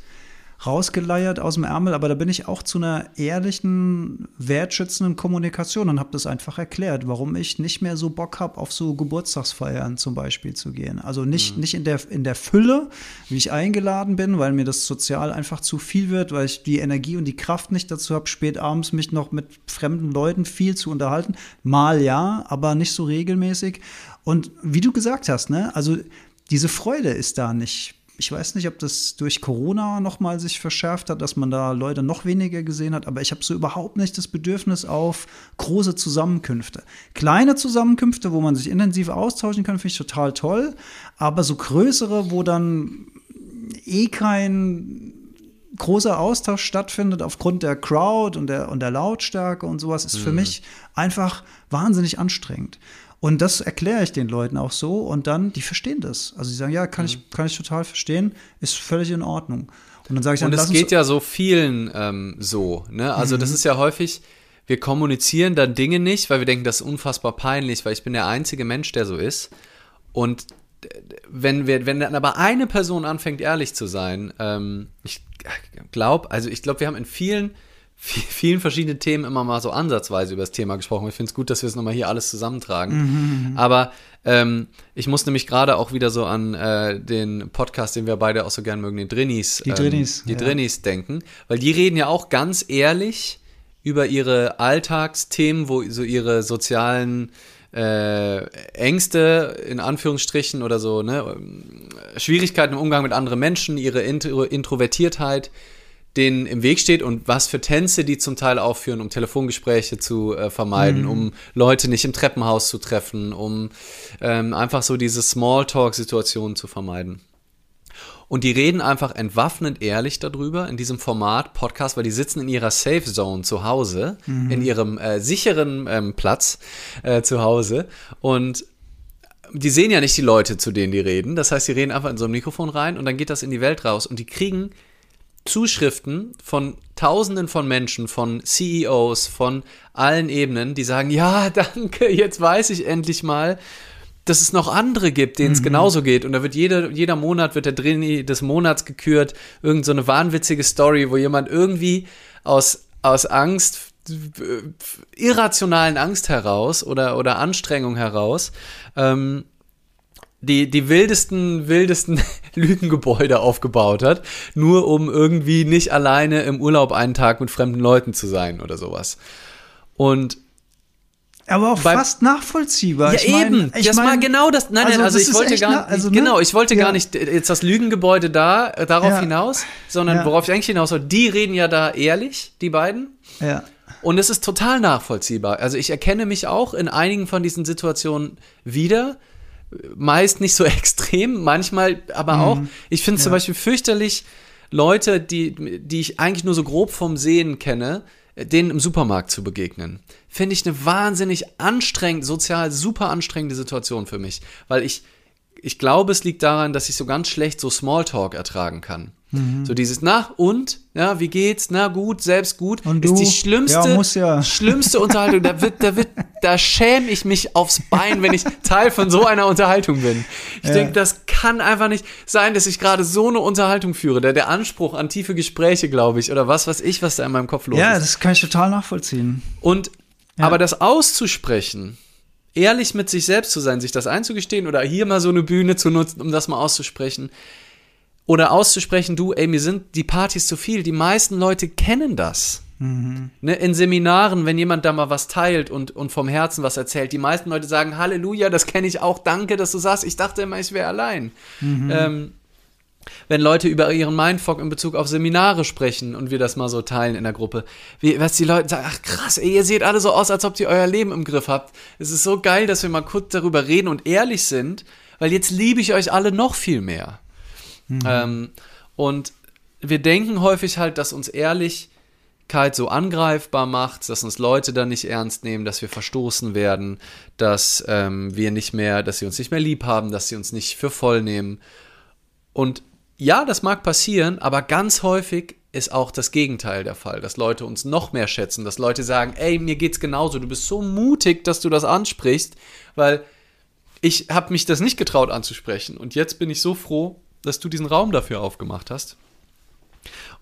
rausgeleiert aus dem Ärmel, aber da bin ich auch zu einer ehrlichen, wertschätzenden Kommunikation und habe das einfach erklärt, warum ich nicht mehr so Bock habe, auf so Geburtstagsfeiern zum Beispiel zu gehen. Also nicht, mhm. nicht in, der, in der Fülle, wie ich eingeladen bin, weil mir das sozial einfach zu viel wird, weil ich die Energie und die Kraft nicht dazu habe, spät abends mich noch mit fremden Leuten viel zu unterhalten. Mal ja, aber nicht so regelmäßig. Und wie du gesagt hast, ne, also diese Freude ist da nicht ich weiß nicht, ob das durch Corona nochmal sich verschärft hat, dass man da Leute noch weniger gesehen hat, aber ich habe so überhaupt nicht das Bedürfnis auf große Zusammenkünfte. Kleine Zusammenkünfte, wo man sich intensiv austauschen kann, finde ich total toll, aber so größere, wo dann eh kein großer Austausch stattfindet aufgrund der Crowd und der, und der Lautstärke und sowas, ist mhm. für mich einfach wahnsinnig anstrengend. Und das erkläre ich den Leuten auch so und dann, die verstehen das. Also sie sagen, ja, kann, mhm. ich, kann ich total verstehen, ist völlig in Ordnung. Und dann sage ich dann, Und es geht ja so vielen ähm, so, ne? Also mhm. das ist ja häufig, wir kommunizieren dann Dinge nicht, weil wir denken, das ist unfassbar peinlich, weil ich bin der einzige Mensch, der so ist. Und wenn wir, wenn dann aber eine Person anfängt, ehrlich zu sein, ähm, ich glaube, also ich glaube, wir haben in vielen vielen verschiedenen Themen immer mal so ansatzweise über das Thema gesprochen. Ich finde es gut, dass wir es nochmal hier alles zusammentragen. Mhm. mhm. Aber ähm, ich muss nämlich gerade auch wieder so an äh, den Podcast, den wir beide auch so gern mögen, den Drinnies, die Drinnies, ähm, die ja. Drinnies denken, weil die reden ja auch ganz ehrlich über ihre Alltagsthemen, wo so ihre sozialen äh, Ängste in Anführungsstrichen oder so, ne, Schwierigkeiten im Umgang mit anderen Menschen, ihre Intro Introvertiertheit, denen im Weg steht und was für Tänze die zum Teil aufführen, um Telefongespräche zu äh, vermeiden, mhm. um Leute nicht im Treppenhaus zu treffen, um ähm, einfach so diese Smalltalk-Situationen zu vermeiden. Und die reden einfach entwaffnend ehrlich darüber in diesem Format Podcast, weil die sitzen in ihrer Safe Zone zu Hause, mhm. in ihrem äh, sicheren ähm, Platz äh, zu Hause und die sehen ja nicht die Leute, zu denen die reden. Das heißt, sie reden einfach in so ein Mikrofon rein und dann geht das in die Welt raus und die kriegen Zuschriften von Tausenden von Menschen, von CEOs, von allen Ebenen, die sagen, ja, danke, jetzt weiß ich endlich mal, dass es noch andere gibt, denen es mhm. genauso geht. Und da wird jeder, jeder Monat wird der Drini des Monats gekürt. Irgend so eine wahnwitzige Story, wo jemand irgendwie aus, aus Angst, irrationalen Angst heraus oder, oder Anstrengung heraus, ähm, die, die wildesten, wildesten Lügengebäude aufgebaut hat, nur um irgendwie nicht alleine im Urlaub einen Tag mit fremden Leuten zu sein oder sowas. Und aber auch fast nachvollziehbar. Ja, ich mein, eben. Ich das mein, mal genau das. Nein, also, nein, also ich wollte gar nicht. Also, ne? Genau, ich wollte ja. gar nicht jetzt das Lügengebäude da, äh, darauf ja. hinaus, sondern ja. worauf ich eigentlich hinaus soll, die reden ja da ehrlich, die beiden. Ja. Und es ist total nachvollziehbar. Also ich erkenne mich auch in einigen von diesen Situationen wieder meist nicht so extrem, manchmal aber mhm. auch. Ich finde ja. zum Beispiel fürchterlich Leute, die, die ich eigentlich nur so grob vom Sehen kenne, denen im Supermarkt zu begegnen. Finde ich eine wahnsinnig anstrengend, sozial super anstrengende Situation für mich, weil ich, ich glaube, es liegt daran, dass ich so ganz schlecht so Smalltalk ertragen kann. Mhm. So dieses, na und, ja, wie geht's, na gut, selbst gut, und ist die schlimmste, ja, ja. schlimmste Unterhaltung. Da wird, da wird, da schäme ich mich aufs Bein, wenn ich Teil von so einer Unterhaltung bin. Ich ja. denke, das kann einfach nicht sein, dass ich gerade so eine Unterhaltung führe. Der, der Anspruch an tiefe Gespräche, glaube ich, oder was weiß ich, was da in meinem Kopf los ist. Ja, das kann ich total nachvollziehen. Und, aber das auszusprechen, ehrlich mit sich selbst zu sein, sich das einzugestehen oder hier mal so eine Bühne zu nutzen, um das mal auszusprechen. Oder auszusprechen, du, ey, mir sind die Partys zu viel. Die meisten Leute kennen das. Mhm. Ne, in Seminaren, wenn jemand da mal was teilt und, und vom Herzen was erzählt, die meisten Leute sagen, Halleluja, das kenne ich auch, danke, dass du sagst, ich dachte immer, ich wäre allein. Mhm. Ähm, wenn Leute über ihren Mindfuck in Bezug auf Seminare sprechen und wir das mal so teilen in der Gruppe, wie, was die Leute sagen, ach krass, ey, ihr seht alle so aus, als ob ihr euer Leben im Griff habt. Es ist so geil, dass wir mal kurz darüber reden und ehrlich sind, weil jetzt liebe ich euch alle noch viel mehr. Mhm. Ähm, und wir denken häufig halt, dass uns ehrlich so angreifbar macht, dass uns Leute dann nicht ernst nehmen, dass wir verstoßen werden, dass ähm, wir nicht mehr, dass sie uns nicht mehr lieb haben, dass sie uns nicht für voll nehmen. Und ja, das mag passieren, aber ganz häufig ist auch das Gegenteil der Fall, dass Leute uns noch mehr schätzen, dass Leute sagen, ey, mir geht's genauso, du bist so mutig, dass du das ansprichst, weil ich habe mich das nicht getraut anzusprechen und jetzt bin ich so froh, dass du diesen Raum dafür aufgemacht hast.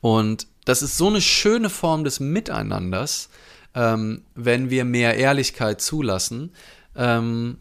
Und das ist so eine schöne Form des Miteinanders, ähm, wenn wir mehr Ehrlichkeit zulassen. Ähm,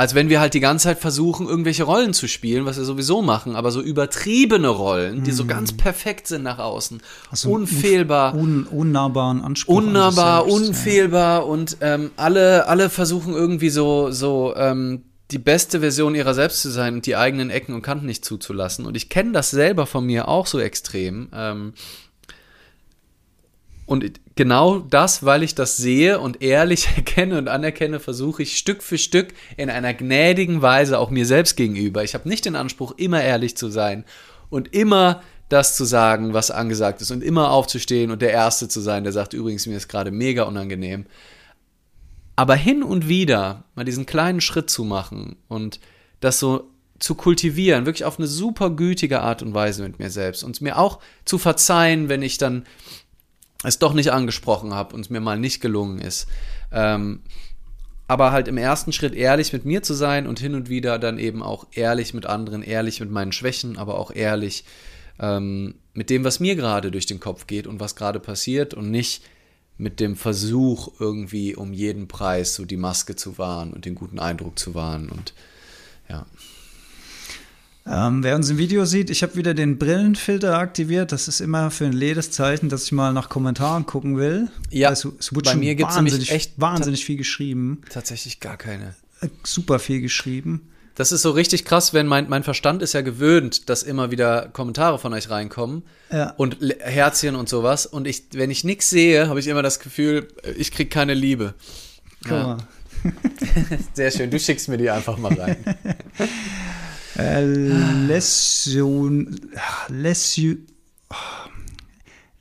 als wenn wir halt die ganze Zeit versuchen, irgendwelche Rollen zu spielen, was wir sowieso machen, aber so übertriebene Rollen, die so mhm. ganz perfekt sind nach außen, also unfehlbar, un, unnahbaren Anspruch, unnahbar, selbst, unfehlbar ja. und ähm, alle, alle versuchen irgendwie so, so ähm, die beste Version ihrer selbst zu sein und die eigenen Ecken und Kanten nicht zuzulassen. Und ich kenne das selber von mir auch so extrem. Ähm, und genau das, weil ich das sehe und ehrlich erkenne und anerkenne, versuche ich Stück für Stück in einer gnädigen Weise auch mir selbst gegenüber. Ich habe nicht den Anspruch, immer ehrlich zu sein und immer das zu sagen, was angesagt ist und immer aufzustehen und der Erste zu sein, der sagt, übrigens, mir ist gerade mega unangenehm. Aber hin und wieder mal diesen kleinen Schritt zu machen und das so zu kultivieren, wirklich auf eine super gütige Art und Weise mit mir selbst und mir auch zu verzeihen, wenn ich dann es doch nicht angesprochen habe und es mir mal nicht gelungen ist. Ähm, aber halt im ersten Schritt ehrlich mit mir zu sein und hin und wieder dann eben auch ehrlich mit anderen, ehrlich mit meinen Schwächen, aber auch ehrlich ähm, mit dem, was mir gerade durch den Kopf geht und was gerade passiert und nicht mit dem Versuch, irgendwie um jeden Preis so die Maske zu wahren und den guten Eindruck zu wahren. Und ja. Ähm, wer uns im Video sieht, ich habe wieder den Brillenfilter aktiviert. Das ist immer für ein leeres Zeichen, dass ich mal nach Kommentaren gucken will. Ja, also, es wird bei mir gibt es echt wahnsinnig viel geschrieben. Tatsächlich gar keine. Äh, super viel geschrieben. Das ist so richtig krass, wenn mein, mein Verstand ist ja gewöhnt, dass immer wieder Kommentare von euch reinkommen ja. und Herzchen und sowas. Und ich, wenn ich nichts sehe, habe ich immer das Gefühl, ich kriege keine Liebe. Guck ja. mal. Sehr schön, du schickst mir die einfach mal rein. äh, Lesun, Lesu,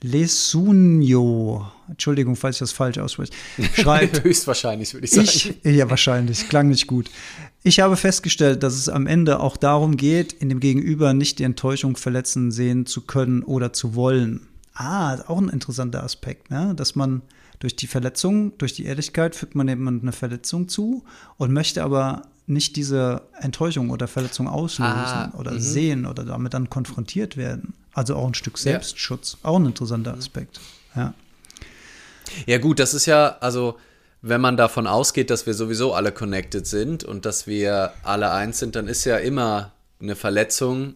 Lesunio, Entschuldigung, falls ich das falsch ausspreche, schreibt. Höchstwahrscheinlich, würde ich sagen. Ich, ja, wahrscheinlich, klang nicht gut. Ich habe festgestellt, dass es am Ende auch darum geht, in dem Gegenüber nicht die Enttäuschung verletzen sehen zu können oder zu wollen. Ah, auch ein interessanter Aspekt, ne? dass man durch die Verletzung, durch die Ehrlichkeit fügt man jemandem eine Verletzung zu und möchte aber nicht diese Enttäuschung oder Verletzung auslösen ah, oder -hmm. sehen oder damit dann konfrontiert werden. Also auch ein Stück Selbstschutz. Ja. Auch ein interessanter Aspekt. Ja. Ja, gut, das ist ja, also wenn man davon ausgeht, dass wir sowieso alle connected sind und dass wir alle eins sind, dann ist ja immer eine Verletzung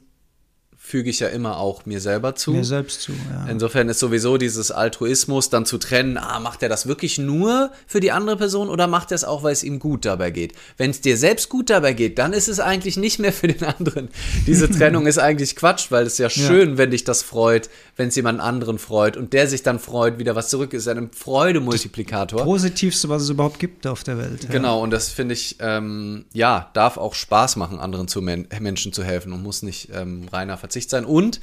füge ich ja immer auch mir selber zu. Mir selbst zu, ja. Insofern ist sowieso dieses Altruismus dann zu trennen, ah, macht er das wirklich nur für die andere Person oder macht er es auch, weil es ihm gut dabei geht? Wenn es dir selbst gut dabei geht, dann ist es eigentlich nicht mehr für den anderen. Diese Trennung ist eigentlich Quatsch, weil es ja schön, ja. wenn dich das freut, wenn es jemand anderen freut und der sich dann freut, wieder was zurück ist, ein Freudemultiplikator. Das Positivste, was es überhaupt gibt auf der Welt. Ja. Genau, und das finde ich, ähm, ja, darf auch Spaß machen, anderen zu Men Menschen zu helfen und muss nicht ähm, reiner Verzicht Verzicht sein. Und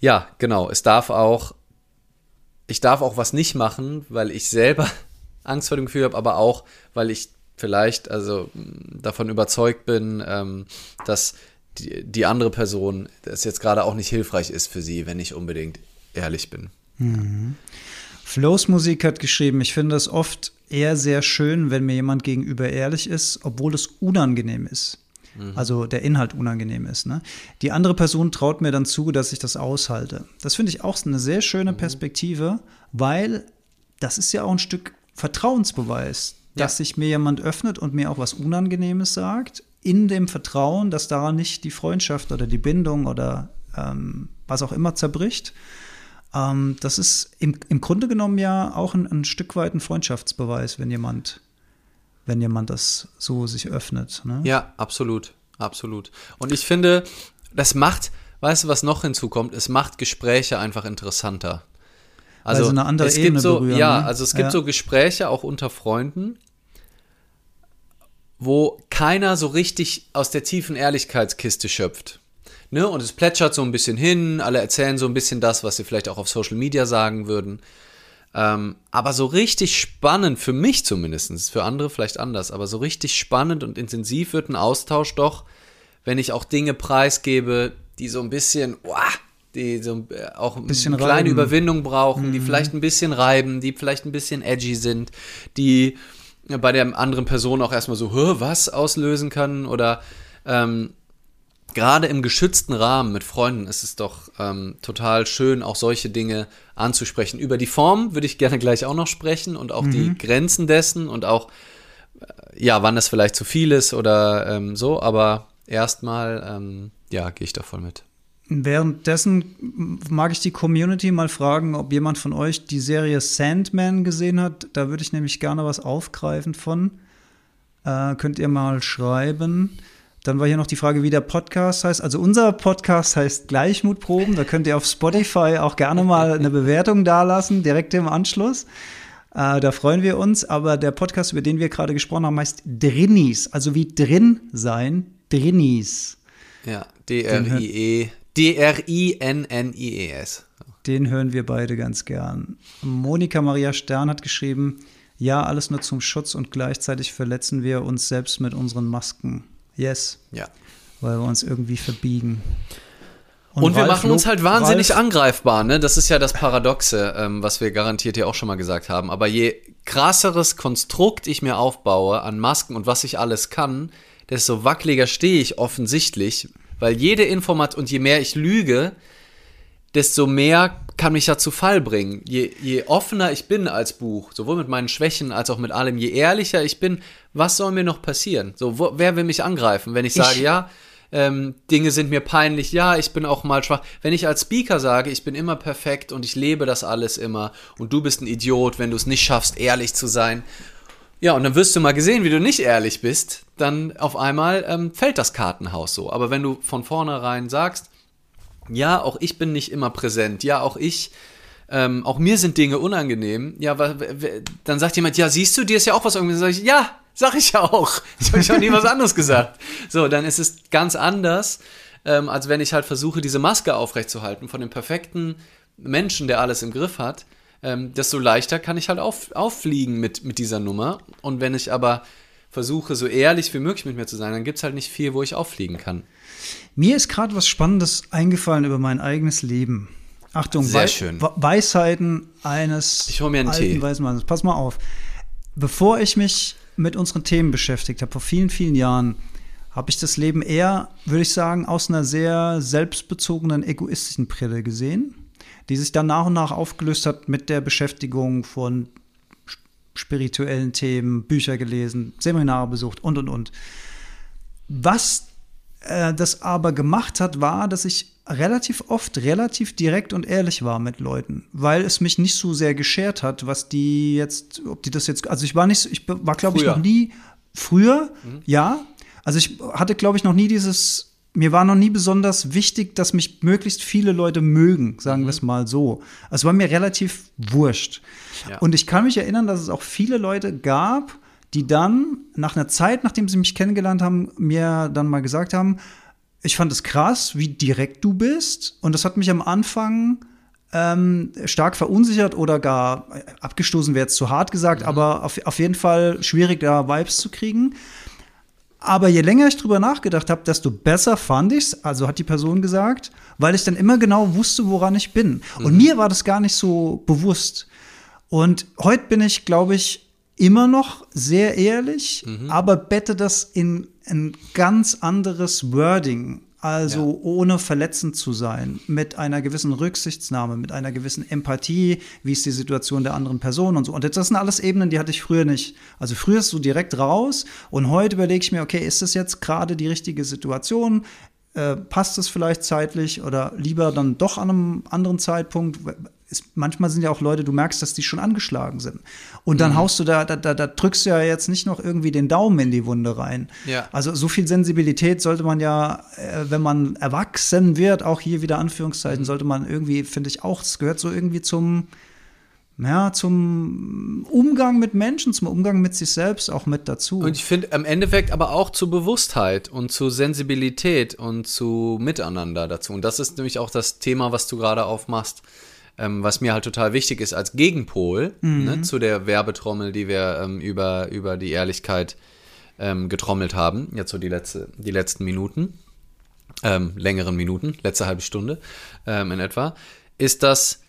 ja, genau, es darf auch, ich darf auch was nicht machen, weil ich selber Angst vor dem Gefühl habe, aber auch, weil ich vielleicht also davon überzeugt bin, ähm, dass die, die andere Person es jetzt gerade auch nicht hilfreich ist für sie, wenn ich unbedingt ehrlich bin. Mhm. Flows Musik hat geschrieben, ich finde es oft eher sehr schön, wenn mir jemand gegenüber ehrlich ist, obwohl es unangenehm ist. Mhm. Also der Inhalt unangenehm ist. Ne? Die andere Person traut mir dann zu, dass ich das aushalte. Das finde ich auch eine sehr schöne mhm. Perspektive, weil das ist ja auch ein Stück Vertrauensbeweis. dass sich mir jemand öffnet und mir auch was Unangenehmes sagt, in dem Vertrauen, dass daran nicht die Freundschaft oder die Bindung oder ähm, was auch immer zerbricht. Ähm, das ist im, im Grunde genommen ja auch ein, ein Stück weit ein Freundschaftsbeweis, wenn jemand, wenn jemand das so sich öffnet. Ne? Ja, absolut, absolut. Und ich finde, das macht, weißt du, was noch hinzukommt? Es macht Gespräche einfach interessanter. Also Weil sie eine andere es Ebene gibt so, berühren, ja, ne? also es gibt Ja. so Gespräche auch unter Freunden, wo keiner so richtig aus der tiefen Ehrlichkeitskiste schöpft. Ne? Und es plätschert so ein bisschen hin, alle erzählen so ein bisschen das, was sie vielleicht auch auf Social Media sagen würden. Ähm, aber so richtig spannend, für mich zumindest, für andere vielleicht anders, aber so richtig spannend und intensiv wird ein Austausch doch, wenn ich auch Dinge preisgebe, die so ein bisschen, uah, die so äh, auch ein Bisschen eine kleine reiben. Überwindung brauchen, die vielleicht ein bisschen reiben, die vielleicht ein bisschen edgy sind, die bei der anderen Person auch erstmal so, was auslösen kann oder ähm, gerade im geschützten Rahmen mit Freunden ist es doch ähm, total schön, auch solche Dinge anzusprechen. Über die Form würde ich gerne gleich auch noch sprechen und auch die Grenzen dessen und auch, äh, ja, wann es vielleicht zu viel ist oder ähm, so, aber erstmal, ähm, ja, gehe ich da voll mit. Währenddessen mag ich die Community mal fragen, ob jemand von euch die Serie Sandman gesehen hat. Da würde ich nämlich gerne was aufgreifen von. Äh, könnt ihr mal schreiben. Dann war hier noch die Frage, wie der Podcast heißt. Also unser Podcast heißt Gleichmutproben. Da könnt ihr auf Spotify auch gerne mal eine Bewertung dalassen, direkt im Anschluss. Äh, da freuen wir uns. Aber der Podcast, über den wir gerade gesprochen haben, heißt Drinnies. Also wie drin sein. Drinnies. Ja, D-R-I-E, D-R-I-N-N-I-E-S. Den hören wir beide ganz gern. Monika Maria Stern hat geschrieben, ja, alles nur zum Schutz und gleichzeitig verletzen wir uns selbst mit unseren Masken. Yes, Ja. weil wir uns irgendwie verbiegen. Und, wir Ralf machen uns halt wahnsinnig Ralf, angreifbar, ne? Das ist ja das Paradoxe, ähm, was wir garantiert ja auch schon mal gesagt haben. Aber je krasseres Konstrukt ich mir aufbaue an Masken und was ich alles kann, desto wackeliger stehe ich offensichtlich, weil jede Information und je mehr ich lüge, desto mehr kann mich ja zu Fall bringen. Je, je offener ich bin als Buch, sowohl mit meinen Schwächen als auch mit allem, je ehrlicher ich bin, was soll mir noch passieren? So, wo, wer will mich angreifen, wenn ich sage, ja, ähm, Dinge sind mir peinlich, ja, ich bin auch mal schwach. Wenn ich als Speaker sage, ich bin immer perfekt und ich lebe das alles immer und du bist ein Idiot, wenn du es nicht schaffst, ehrlich zu sein. Ja, und dann wirst du mal gesehen, wie du nicht ehrlich bist, dann auf einmal ähm, fällt das Kartenhaus so. Aber wenn du von vornherein sagst, ja, auch ich bin nicht immer präsent, ja, auch ich, ähm, auch mir sind Dinge unangenehm, ja, dann sagt jemand, ja, siehst du, dir ist ja auch was irgendwie, dann sag ich, ja, sag ich ja auch. Ich habe auch nie was anderes gesagt. So, dann ist es ganz anders, ähm, als wenn ich halt versuche, diese Maske aufrechtzuerhalten von dem perfekten Menschen, der alles im Griff hat. Ähm, desto leichter kann ich halt auf, auffliegen mit, mit dieser Nummer. Und wenn ich aber versuche, so ehrlich wie möglich mit mir zu sein, dann gibt es halt nicht viel, wo ich auffliegen kann. Mir ist gerade was Spannendes eingefallen über mein eigenes Leben. Achtung, Sehr Wei- schön. Weisheiten eines Ich hol mir einen alten Tee. weißen Mannes. Pass mal auf. Bevor ich mich mit unseren Themen beschäftigt habe, vor vielen, vielen Jahren, habe ich das Leben eher, würde ich sagen, aus einer sehr selbstbezogenen, egoistischen Brille gesehen, die sich dann nach und nach aufgelöst hat mit der Beschäftigung von sp- spirituellen Themen, Bücher gelesen, Seminare besucht und, und, und. Was äh, das aber gemacht hat, war, dass ich relativ oft relativ direkt und ehrlich war mit Leuten, weil es mich nicht so sehr geschert hat, was die jetzt, ob die das jetzt, also ich war nicht, ich war glaube ich noch nie früher, ja, also ich hatte glaube ich noch nie dieses, mir war noch nie besonders wichtig, dass mich möglichst viele Leute mögen, sagen wir es mal so. Also es war mir relativ wurscht. Ja. Und ich kann mich erinnern, dass es auch viele Leute gab, die dann nach einer Zeit, nachdem sie mich kennengelernt haben, mir dann mal gesagt haben, ich fand es krass, wie direkt du bist. Und das hat mich am Anfang ähm, stark verunsichert oder gar äh, abgestoßen, wäre jetzt zu hart gesagt, aber auf, auf jeden Fall schwierig, da Vibes zu kriegen. Aber je länger ich drüber nachgedacht habe, desto besser fand ich's, also hat die Person gesagt, weil ich dann immer genau wusste, woran ich bin. Und mir war das gar nicht so bewusst. Und heute bin ich, glaube ich, immer noch sehr ehrlich, aber bette das in ein ganz anderes Wording Also Ja. ohne verletzend zu sein, mit einer gewissen Rücksichtsnahme, mit einer gewissen Empathie, wie ist die Situation der anderen Person und so. Und das sind alles Ebenen, die hatte ich früher nicht. Also früher ist so direkt raus und heute überlege ich mir, okay, ist das jetzt gerade die richtige Situation? Äh, passt es vielleicht zeitlich oder lieber dann doch an einem anderen Zeitpunkt? Ist, manchmal sind ja auch Leute, du merkst, dass die schon angeschlagen sind. Und Mhm. dann haust du da, da, da, da drückst du ja jetzt nicht noch irgendwie den Daumen in die Wunde rein. Ja. Also so viel Sensibilität sollte man ja, äh, wenn man erwachsen wird, auch hier wieder Anführungszeichen, sollte man irgendwie, finde ich auch, es gehört so irgendwie zum, ja, zum Umgang mit Menschen, zum Umgang mit sich selbst auch mit dazu. Und ich finde im Endeffekt aber auch zu Bewusstheit und zu Sensibilität und zu Miteinander dazu. Und das ist nämlich auch das Thema, was du gerade aufmachst, ähm, was mir halt total wichtig ist als Gegenpol ne, zu der Werbetrommel, die wir ähm, über, über die Ehrlichkeit ähm, getrommelt haben. Jetzt so die, letzte, die letzten Minuten, ähm, längeren Minuten, letzte halbe Stunde ähm, in etwa, ist das,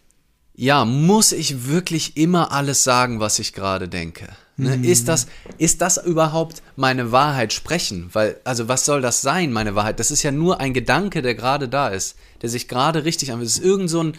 ja, muss ich wirklich immer alles sagen, was ich gerade denke? Ne? Ist, das, ist das überhaupt meine Wahrheit sprechen? Weil, also was soll das sein, meine Wahrheit? Das ist ja nur ein Gedanke, der gerade da ist, der sich gerade richtig anfühlt. Es ist irgend so ein,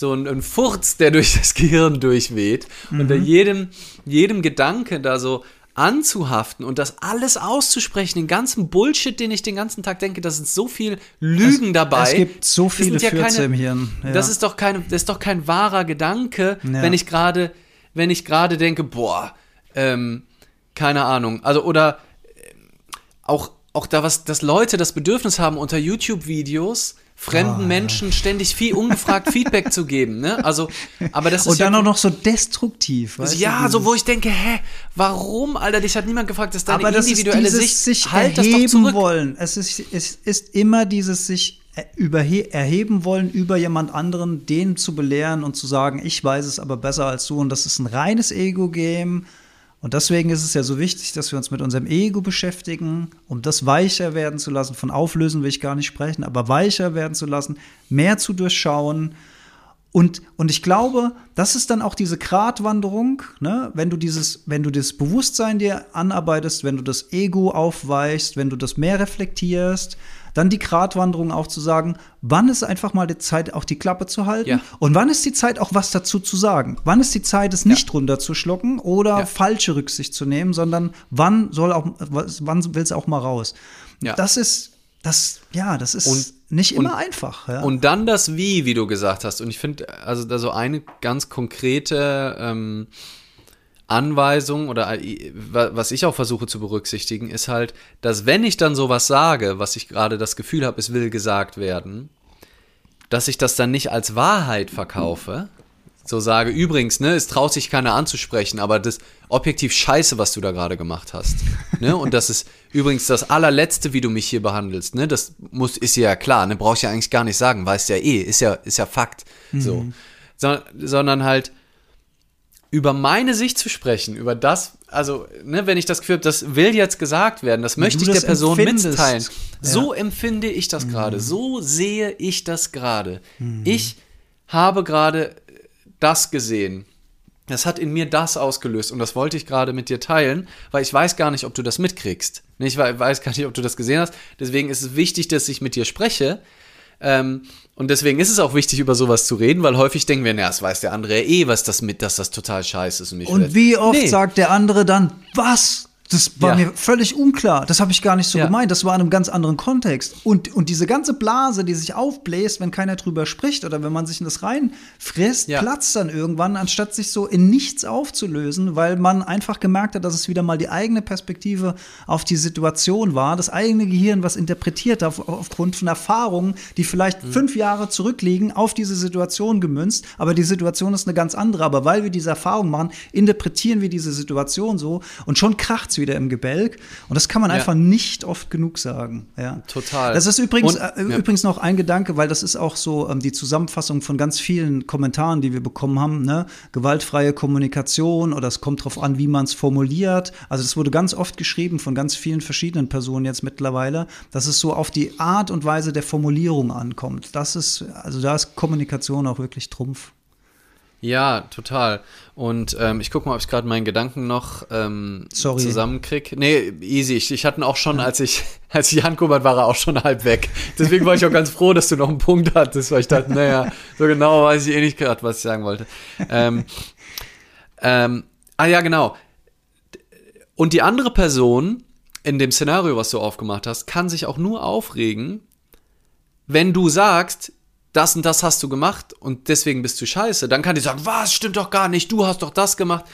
so ein, ein Furz, der durch das Gehirn durchweht. Und da jedem, jedem Gedanke da so anzuhaften und das alles auszusprechen, den ganzen Bullshit, den ich den ganzen Tag denke, da sind so viel Lügen Es- dabei. es gibt so viele ja Fürze keine- im Hirn, ja. Das ist doch kein, das ist doch kein wahrer Gedanke, Ja. wenn ich gerade, wenn ich gerade denke, boah, ähm, keine Ahnung, also oder ähm, auch, auch da was, dass Leute das Bedürfnis haben, unter YouTube-Videos fremden Ah, Menschen ständig viel ungefragt Feedback zu geben, ne? Also, aber das ist Und dann ja, auch noch so destruktiv. Weißt ja, du, so wo ich denke, hä, warum, Alter, dich hat niemand gefragt, dass deine aber das ist individuelle dieses Sicht, sich halt das doch erheben zurück. wollen. Es ist, es ist immer dieses sich überhe erheben wollen über jemand anderen, den zu belehren und zu sagen, ich weiß es aber besser als du. Und das ist ein reines Ego-Game. Und deswegen ist es ja so wichtig, dass wir uns mit unserem Ego beschäftigen, um das weicher werden zu lassen. Von Auflösen will ich gar nicht sprechen, aber weicher werden zu lassen, mehr zu durchschauen. Und, und ich glaube, das ist dann auch diese Gratwanderung, ne? wenn du dieses, wenn du das Bewusstsein dir anarbeitest, wenn du das Ego aufweichst, wenn du das mehr reflektierst, dann die Gratwanderung auch zu sagen, wann ist einfach mal die Zeit, auch die Klappe zu halten Ja. und wann ist die Zeit, auch was dazu zu sagen. Wann ist die Zeit, es nicht runterzuschlucken oder Ja. falsche Rücksicht zu nehmen, sondern wann soll auch, wann will es auch mal raus. Ja. Das ist, das, ja, das ist Und- nicht immer und- einfach. Ja. Und dann das Wie, wie du gesagt hast. Und ich finde, also da so eine ganz konkrete ähm, Anweisung oder äh, wa- was ich auch versuche zu berücksichtigen, ist halt, dass wenn ich dann sowas sage, was ich gerade das Gefühl habe, es will gesagt werden, dass ich das dann nicht als Wahrheit verkaufe. So sage, übrigens, ne, es traut sich keiner anzusprechen, aber das objektiv scheiße, was du da gerade gemacht hast. Ne? Und das ist übrigens das allerletzte, wie du mich hier behandelst, ne? Das muss, ist ja klar, ne? Brauch ich ja eigentlich gar nicht sagen, weißt ja eh, ist ja, ist ja Fakt. So. So, sondern halt über meine Sicht zu sprechen, über das, also, ne, wenn ich das Gefühl habe, das will jetzt gesagt werden, das möchte ich der Person empfindest. mitteilen. Ja. So empfinde ich das gerade, so sehe ich das gerade. Ich habe gerade das gesehen. Das hat in mir das ausgelöst und das wollte ich gerade mit dir teilen, weil ich weiß gar nicht, ob du das mitkriegst. Ne, Ich wei- weiß gar nicht, ob du das gesehen hast. Deswegen ist es wichtig, dass ich mit dir spreche. Ähm, und deswegen ist es auch wichtig, über sowas zu reden, weil häufig denken wir, na, das weiß der andere ja eh, was das mit, dass das total scheiße ist. Und, Und wie oft Nee. sagt der andere dann, was? Das war Ja. mir völlig unklar. Das habe ich gar nicht so Ja. gemeint. Das war in einem ganz anderen Kontext. Und, und diese ganze Blase, die sich aufbläst, wenn keiner drüber spricht oder wenn man sich in das reinfrisst, Ja. platzt dann irgendwann, anstatt sich so in nichts aufzulösen, weil man einfach gemerkt hat, dass es wieder mal die eigene Perspektive auf die Situation war, das eigene Gehirn, was interpretiert auf, aufgrund von Erfahrungen, die vielleicht Mhm. fünf Jahre zurückliegen, auf diese Situation gemünzt. Aber die Situation ist eine ganz andere. Aber weil wir diese Erfahrung machen, interpretieren wir diese Situation so und schon kracht's wieder im Gebälk. Und das kann man Ja. einfach nicht oft genug sagen. Ja. Total. Das ist übrigens, Und- äh, ja. übrigens noch ein Gedanke, weil das ist auch so ähm, die Zusammenfassung von ganz vielen Kommentaren, die wir bekommen haben. Ne? Gewaltfreie Kommunikation oder es kommt darauf an, wie man es formuliert. Also das wurde ganz oft geschrieben von ganz vielen verschiedenen Personen jetzt mittlerweile, dass es so auf die Art und Weise der Formulierung ankommt. Das ist, also da ist Kommunikation auch wirklich Trumpf. Ja, total. Und ähm, ich gucke mal, ob ich gerade meinen Gedanken noch ähm, Sorry. zusammenkriege. Nee, easy. Ich, ich hatte auch schon, als ich, als ich angekommen war, er auch schon halb weg. Deswegen war ich auch ganz froh, dass du noch einen Punkt hattest, weil ich dachte, naja, so genau weiß ich eh nicht gerade, was ich sagen wollte. Ähm, ähm, ah ja, genau. Und die andere Person in dem Szenario, was du aufgemacht hast, kann sich auch nur aufregen, wenn du sagst, das und das hast du gemacht und deswegen bist du scheiße, dann kann die sagen, was, stimmt doch gar nicht, du hast doch das gemacht.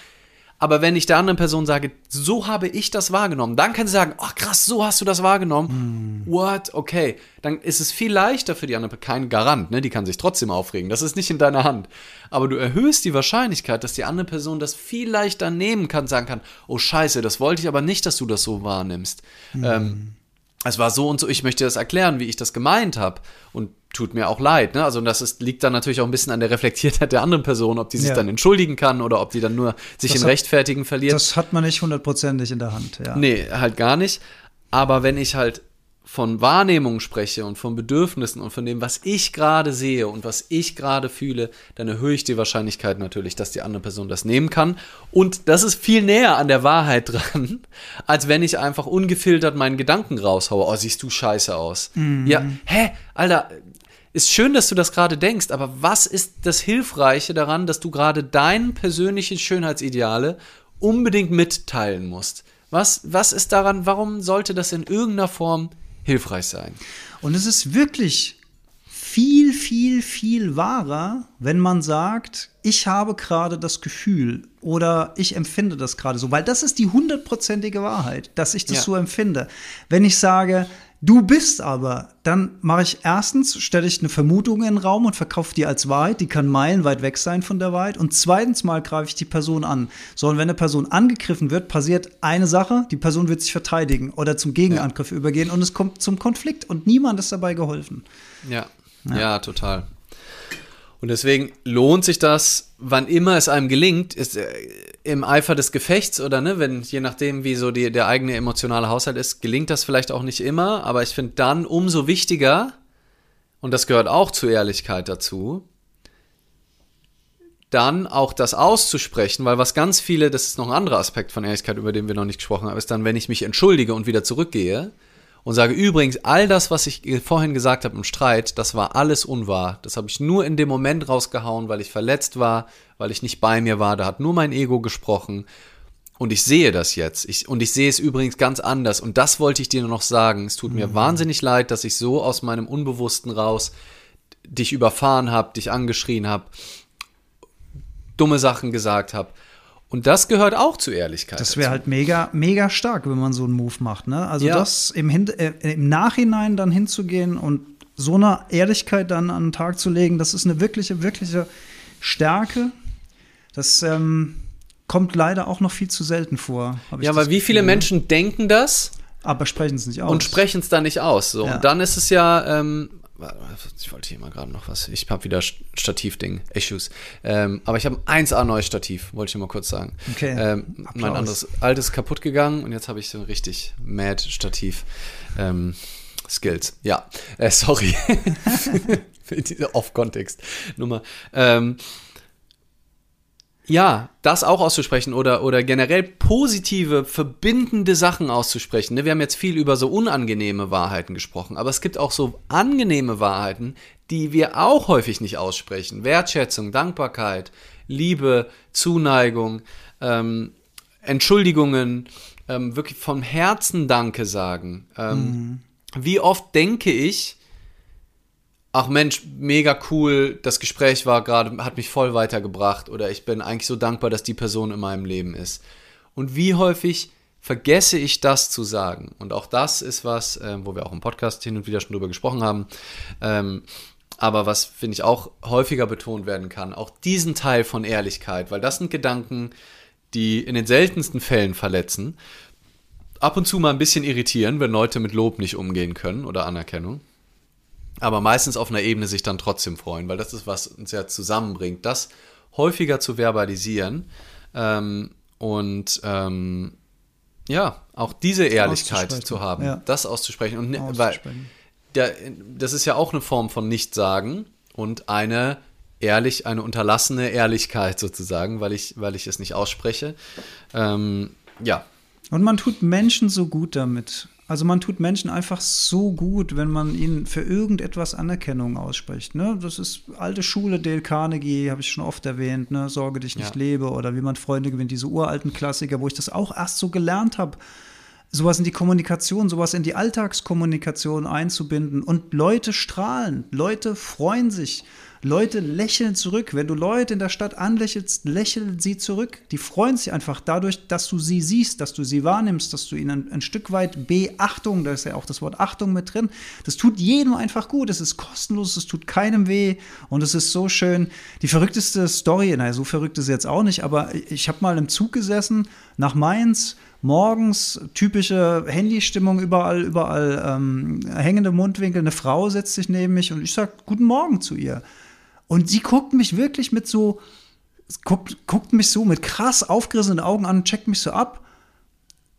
Aber wenn ich der anderen Person sage, so habe ich das wahrgenommen, dann kann sie sagen, ach krass, so hast du das wahrgenommen. Mm. What? Okay. Dann ist es viel leichter für die andere Person. Kein Garant, ne? Die kann sich trotzdem aufregen. Das ist nicht in deiner Hand. Aber du erhöhst die Wahrscheinlichkeit, dass die andere Person das viel leichter nehmen kann, sagen kann, oh scheiße, das wollte ich aber nicht, dass du das so wahrnimmst. Mm. Ähm, es war so und so, ich möchte das erklären, wie ich das gemeint habe. Und tut mir auch leid. Ne? Also das ist, liegt dann natürlich auch ein bisschen an der Reflektiertheit der anderen Person, ob die sich ja. dann entschuldigen kann oder ob die dann nur sich das in hat, Rechtfertigen verliert. Das hat man nicht hundertprozentig in der Hand, ja. Nee, halt gar nicht. Aber wenn ich halt von Wahrnehmung spreche und von Bedürfnissen und von dem, was ich gerade sehe und was ich gerade fühle, dann erhöhe ich die Wahrscheinlichkeit natürlich, dass die andere Person das nehmen kann. Und das ist viel näher an der Wahrheit dran, als wenn ich einfach ungefiltert meinen Gedanken raushaue. Oh, siehst du scheiße aus. Mhm. Ja, hä, Alter, ist schön, dass du das gerade denkst, aber was ist das Hilfreiche daran, dass du gerade deine persönlichen Schönheitsideale unbedingt mitteilen musst? Was, was ist daran, warum sollte das in irgendeiner Form hilfreich sein? Und es ist wirklich viel, viel, viel wahrer, wenn man sagt, ich habe gerade das Gefühl oder ich empfinde das gerade so, weil das ist die hundertprozentige Wahrheit, dass ich das ja. so empfinde. Wenn ich sage, Du bist aber, dann mache ich erstens, stelle ich eine Vermutung in den Raum und verkaufe die als Wahrheit, die kann meilenweit weg sein von der Wahrheit. Und zweitens mal greife ich die Person an. So, und wenn eine Person angegriffen wird, passiert eine Sache, die Person wird sich verteidigen oder zum Gegenangriff ja. übergehen und es kommt zum Konflikt und niemand ist dabei geholfen. Ja, ja, ja total. Und deswegen lohnt sich das, wann immer es einem gelingt, ist äh, im Eifer des Gefechts oder ne, wenn je nachdem, wie so die, der eigene emotionale Haushalt ist, gelingt das vielleicht auch nicht immer, aber ich finde dann umso wichtiger, und das gehört auch zur Ehrlichkeit dazu, dann auch das auszusprechen, weil was ganz viele, das ist noch ein anderer Aspekt von Ehrlichkeit, über den wir noch nicht gesprochen haben, ist dann, wenn ich mich entschuldige und wieder zurückgehe, und sage übrigens, all das, was ich vorhin gesagt habe im Streit, das war alles unwahr. Das habe ich nur in dem Moment rausgehauen, weil ich verletzt war, weil ich nicht bei mir war. Da hat nur mein Ego gesprochen. Und ich sehe das jetzt. Ich, und ich sehe es übrigens ganz anders. Und das wollte ich dir nur noch sagen. Es tut mir mhm. wahnsinnig leid, dass ich so aus meinem Unbewussten raus dich überfahren habe, dich angeschrien habe, dumme Sachen gesagt habe. Und das gehört auch zu Ehrlichkeit. Das wäre halt mega, mega stark, wenn man so einen Move macht. Ne? Also ja. das im, Hin äh, im Nachhinein dann hinzugehen und so eine Ehrlichkeit dann an den Tag zu legen, das ist eine wirkliche, wirkliche Stärke. Das ähm, kommt leider auch noch viel zu selten vor. Ja, weil wie viele Menschen denken das? Aber sprechen es nicht aus. Und sprechen es dann nicht aus. So. Ja. Und dann ist es ja, ähm, ich wollte hier mal gerade noch was. Ich habe wieder Stativding, Issues. Ähm, aber ich habe ein 1A neues Stativ, wollte ich dir mal kurz sagen. Okay. Ähm, mein anderes altes kaputt gegangen und jetzt habe ich so ein richtig mad Stativ. Ähm, Skills. Ja, äh, sorry. Off-Kontext-Nummer. Ähm, ja, das auch auszusprechen oder, oder generell positive, verbindende Sachen auszusprechen. Ne? Wir haben jetzt viel über so unangenehme Wahrheiten gesprochen, aber es gibt auch so angenehme Wahrheiten, die wir auch häufig nicht aussprechen. Wertschätzung, Dankbarkeit, Liebe, Zuneigung, ähm, Entschuldigungen, ähm, wirklich vom Herzen Danke sagen. Ähm, mhm. Wie oft denke ich, ach Mensch, mega cool, das Gespräch war gerade, hat mich voll weitergebracht oder ich bin eigentlich so dankbar, dass die Person in meinem Leben ist. Und wie häufig vergesse ich das zu sagen? Und auch das ist was, äh, wo wir auch im Podcast hin und wieder schon drüber gesprochen haben. Ähm, aber was, finde ich, auch häufiger betont werden kann, auch diesen Teil von Ehrlichkeit, weil das sind Gedanken, die in den seltensten Fällen verletzen, ab und zu mal ein bisschen irritieren, wenn Leute mit Lob nicht umgehen können oder Anerkennung aber meistens auf einer Ebene sich dann trotzdem freuen, weil das ist, was uns ja zusammenbringt, das häufiger zu verbalisieren ähm, und ähm, ja, auch diese Ehrlichkeit zu haben, ja. das auszusprechen. Und weil der, das ist ja auch eine Form von Nichtsagen und eine ehrlich, eine unterlassene Ehrlichkeit sozusagen, weil ich, weil ich es nicht ausspreche. Ähm, ja. Und man tut Menschen so gut damit. Also man tut Menschen einfach so gut, wenn man ihnen für irgendetwas Anerkennung ausspricht. Ne? Das ist alte Schule, Dale Carnegie, habe ich schon oft erwähnt, ne? Sorge dich nicht Ja. lebe oder wie man Freunde gewinnt, diese uralten Klassiker, wo ich das auch erst so gelernt habe, sowas in die Kommunikation, sowas in die Alltagskommunikation einzubinden. Und Leute strahlen, Leute freuen sich, Leute lächeln zurück. Wenn du Leute in der Stadt anlächelst, lächeln sie zurück. Die freuen sich einfach dadurch, dass du sie siehst, dass du sie wahrnimmst, dass du ihnen ein, ein Stück weit Beachtung, da ist ja auch das Wort Achtung mit drin, das tut jedem einfach gut. Es ist kostenlos, es tut keinem weh und es ist so schön. Die verrückteste Story, naja, so verrückt ist sie jetzt auch nicht, aber ich habe mal im Zug gesessen nach Mainz morgens typische Handystimmung überall, überall ähm, hängende Mundwinkel. Eine Frau setzt sich neben mich und ich sage Guten Morgen zu ihr. Und sie guckt mich wirklich mit so, guckt, guckt mich so mit krass aufgerissenen Augen an, checkt mich so ab.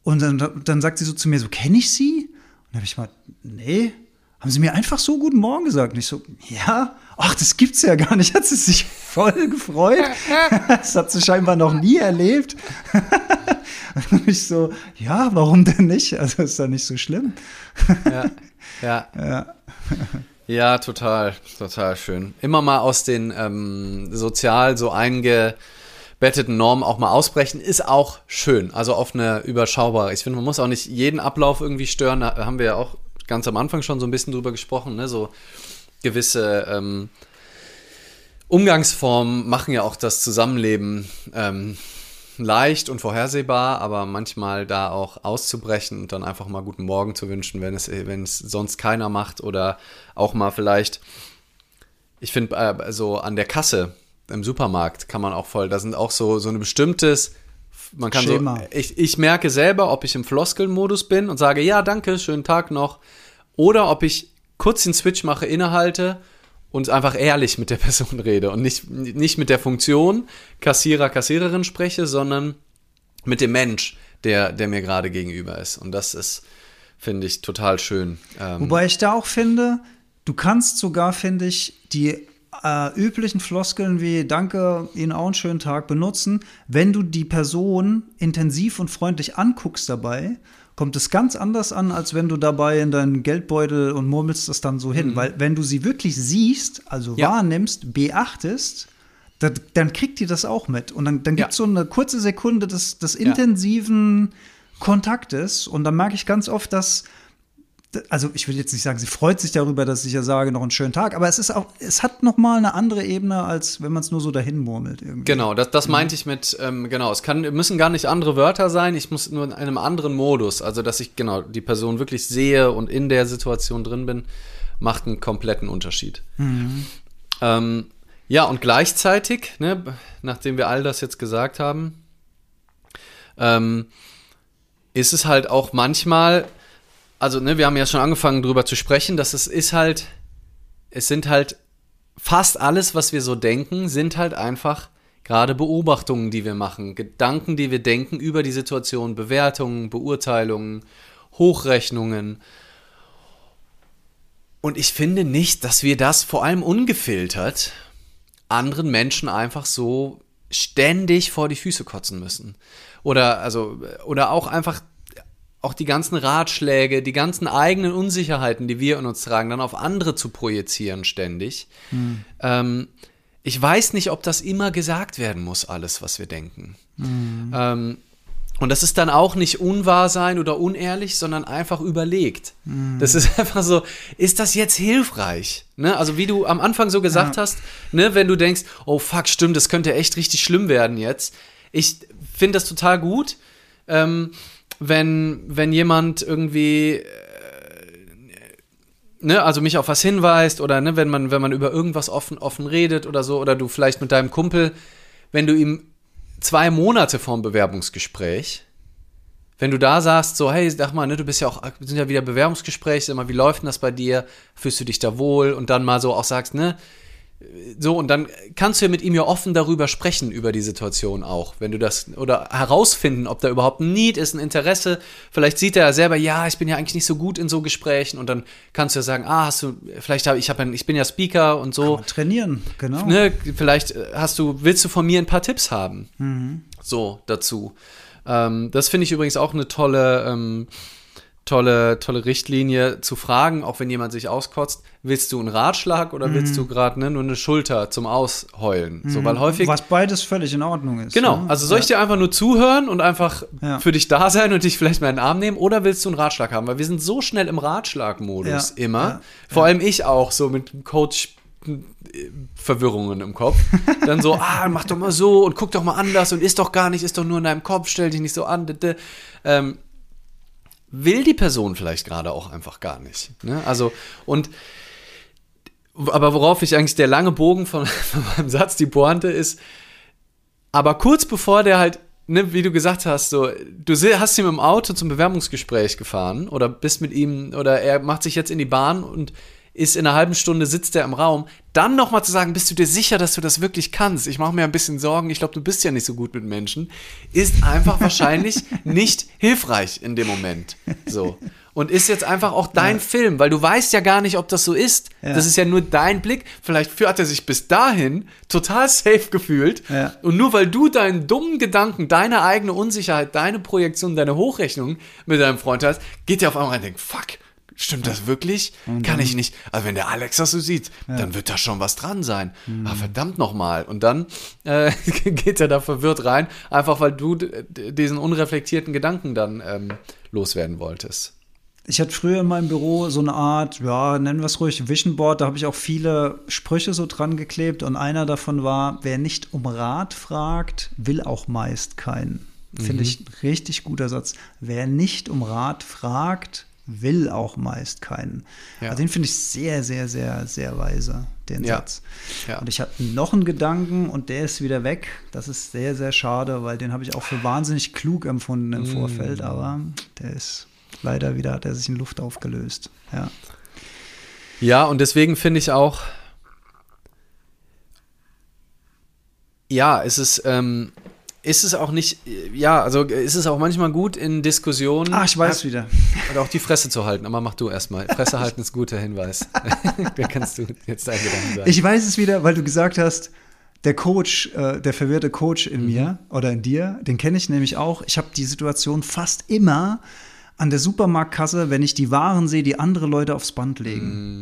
Und dann, dann sagt sie so zu mir, so, kenne ich sie? Und dann habe ich mal, nee, haben sie mir einfach so guten Morgen gesagt? Und ich so, ja, ach, das gibt's ja gar nicht. Hat sie sich voll gefreut. das hat sie scheinbar noch nie erlebt. Und ich so, ja, warum denn nicht? Also ist doch nicht so schlimm. Ja, ja. Ja. Ja, total, total schön. Immer mal aus den ähm, sozial so eingebetteten Normen auch mal ausbrechen, ist auch schön. Also auf eine überschaubare. Ich finde, man muss auch nicht jeden Ablauf irgendwie stören. Da haben wir ja auch ganz am Anfang schon so ein bisschen drüber gesprochen, ne? So gewisse ähm, Umgangsformen machen ja auch das Zusammenleben ähm, leicht und vorhersehbar, aber manchmal da auch auszubrechen und dann einfach mal guten Morgen zu wünschen, wenn es, wenn es sonst keiner macht oder auch mal vielleicht, ich finde, äh, so an der Kasse im Supermarkt kann man auch voll, da sind auch so, so ein bestimmtes, man kann Schema. so, ich, ich merke selber, ob ich im Floskelmodus bin und sage, ja, danke, schönen Tag noch, oder ob ich kurz den Switch mache, innehalte und einfach ehrlich mit der Person rede und nicht, nicht mit der Funktion Kassierer, Kassiererin spreche, sondern mit dem Mensch, der, der mir gerade gegenüber ist. Und das ist, finde ich, total schön. Ähm, Wobei ich da auch finde, du kannst sogar, finde ich, die äh, üblichen Floskeln wie Danke, Ihnen auch einen schönen Tag benutzen, wenn du die Person intensiv und freundlich anguckst dabei. Kommt es ganz anders an, als wenn du dabei in deinen Geldbeutel und murmelst das dann so hin. Weil, wenn du sie wirklich siehst, also Ja. wahrnimmst, beachtest, dann, dann kriegt die das auch mit. Und dann, dann gibt es Ja. so eine kurze Sekunde des, des intensiven Kontaktes. Und dann merke ich ganz oft, dass also ich will jetzt nicht sagen, sie freut sich darüber, dass ich ja sage, noch einen schönen Tag, aber es ist auch, es hat noch mal eine andere Ebene, als wenn man es nur so dahin murmelt irgendwie. Genau, das, das meinte ich mit, ähm, genau, es kann, müssen gar nicht andere Wörter sein, ich muss nur in einem anderen Modus, also dass ich genau die Person wirklich sehe und in der Situation drin bin, macht einen kompletten Unterschied. Ähm, ja, und gleichzeitig, ne, nachdem wir all das jetzt gesagt haben, ähm, ist es halt auch manchmal, also ne, wir haben ja schon angefangen drüber zu sprechen, dass es ist halt, es sind halt fast alles, was wir so denken, sind halt einfach gerade Beobachtungen, die wir machen, Gedanken, die wir denken über die Situation, Bewertungen, Beurteilungen, Hochrechnungen. Und ich finde nicht, dass wir das vor allem ungefiltert anderen Menschen einfach so ständig vor die Füße kotzen müssen. Oder also oder auch einfach auch die ganzen Ratschläge, die ganzen eigenen Unsicherheiten, die wir in uns tragen, dann auf andere zu projizieren ständig. Ähm, ich weiß nicht, ob das immer gesagt werden muss, alles, was wir denken. Ähm, und das ist dann auch nicht unwahr sein oder unehrlich, sondern einfach überlegt. Das ist einfach so, ist das jetzt hilfreich? Ne? Also wie du am Anfang so gesagt Ja. hast, ne, wenn du denkst, oh fuck, stimmt, das könnte echt richtig schlimm werden jetzt. Ich finde das total gut, ähm, wenn, wenn jemand irgendwie ne, also mich auf was hinweist oder ne, wenn man, wenn man über irgendwas offen, offen redet oder so, oder du vielleicht mit deinem Kumpel, wenn du ihm zwei Monate vorm Bewerbungsgespräch, wenn du da sagst, so, hey, sag mal, ne, du bist ja auch, sind ja wieder Bewerbungsgespräch, sag mal, wie läuft denn das bei dir? Fühlst du dich da wohl? Und dann mal so auch sagst, ne, so, und dann kannst du ja mit ihm ja offen darüber sprechen, über die Situation auch, wenn du das, oder herausfinden, ob da überhaupt ein Need ist, ein Interesse. Vielleicht sieht er ja selber, ja, ich bin ja eigentlich nicht so gut in so Gesprächen und dann kannst du ja sagen, ah, hast du, vielleicht habe ich, hab ja, ich bin ja Speaker und so. trainieren, genau. Ne, vielleicht hast du, willst du von mir ein paar Tipps haben? Mhm. So, dazu. Ähm, das finde ich übrigens auch eine tolle, ähm, tolle, tolle Richtlinie zu fragen, auch wenn jemand sich auskotzt, willst du einen Ratschlag oder mhm. willst du gerade ne, nur eine Schulter zum Ausheulen? Mhm. So, weil häufig. Was beides völlig in Ordnung ist. Genau, ne? also soll ich dir einfach nur zuhören und einfach ja. für dich da sein und dich vielleicht mal in den Arm nehmen oder willst du einen Ratschlag haben? Weil wir sind so schnell im Ratschlagmodus ja. immer. Vor allem ich auch, so mit Coach Verwirrungen im Kopf. Dann so, ah, mach doch mal so und guck doch mal anders und ist doch gar nicht, ist doch nur in deinem Kopf, stell dich nicht so an. Ähm, will die Person vielleicht gerade auch einfach gar nicht. Ne? Also, und aber worauf ich eigentlich der lange Bogen von, von meinem Satz, die Pointe ist, aber kurz bevor der halt, ne, wie du gesagt hast, so, du hast ihn im Auto zum Bewerbungsgespräch gefahren oder bist mit ihm oder er macht sich jetzt in die Bahn und ist in einer halben Stunde sitzt er im Raum, dann nochmal zu sagen, bist du dir sicher, dass du das wirklich kannst? Ich mache mir ein bisschen Sorgen, ich glaube, du bist ja nicht so gut mit Menschen, ist einfach wahrscheinlich nicht hilfreich in dem Moment. So. Und ist jetzt einfach auch dein ja. Film, weil du weißt ja gar nicht, ob das so ist. Ja. Das ist ja nur dein Blick. Vielleicht hat er sich bis dahin total safe gefühlt. Ja. Und nur weil du deinen dummen Gedanken, deine eigene Unsicherheit, deine Projektion, deine Hochrechnung mit deinem Freund hast, geht er auf einmal rein und denkt, fuck, Stimmt das wirklich? Und Kann ich nicht. Also wenn der Alex das so sieht, ja. dann wird da schon was dran sein. Mhm. Ah, verdammt nochmal. Und dann äh, geht er da verwirrt rein, einfach weil du diesen unreflektierten Gedanken dann ähm, loswerden wolltest. Ich hatte früher in meinem Büro so eine Art, ja, nennen wir es ruhig, Vision Board. Da habe ich auch viele Sprüche so dran geklebt. Und einer davon war, wer nicht um Rat fragt, will auch meist keinen. Finde mhm. ich ein richtig guter Satz. Wer nicht um Rat fragt, will auch meist keinen. Ja. Also den finde ich sehr, sehr, sehr, sehr weise, den ja. Satz. Ja. Und ich hatte noch einen Gedanken und der ist wieder weg. Das ist sehr, sehr schade, weil den habe ich auch für wahnsinnig klug empfunden im mm. Vorfeld, aber der ist leider wieder, hat er sich in Luft aufgelöst. Ja. Ja, und deswegen finde ich auch, ja, es ist, ähm, ist es auch nicht, ja, also ist es auch manchmal gut in Diskussionen. Ah, ich weiß wieder. Oder auch die Fresse zu halten, aber mach du erstmal. Fresse halten ist ein guter Hinweis. da kannst du jetzt dein Gedanken sagen. Ich weiß es wieder, weil du gesagt hast, der Coach, äh, der verwirrte Coach in mhm. mir oder in dir, den kenne ich nämlich auch. Ich habe die Situation fast immer an der Supermarktkasse, wenn ich die Waren sehe, die andere Leute aufs Band legen. Mm.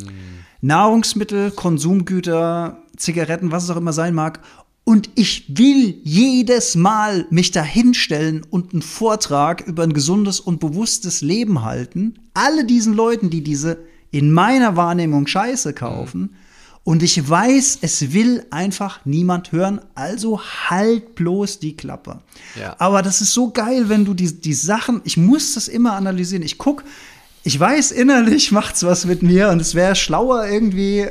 Nahrungsmittel, Konsumgüter, Zigaretten, was es auch immer sein mag. Und ich will jedes Mal mich dahinstellen und einen Vortrag über ein gesundes und bewusstes Leben halten. Alle diesen Leuten, die diese in meiner Wahrnehmung Scheiße kaufen. Und ich weiß, es will einfach niemand hören, also halt bloß die Klappe. Ja. Aber das ist so geil, wenn du die, die Sachen, ich muss das immer analysieren. Ich gucke, ich weiß, innerlich macht's was mit mir und es wäre schlauer, irgendwie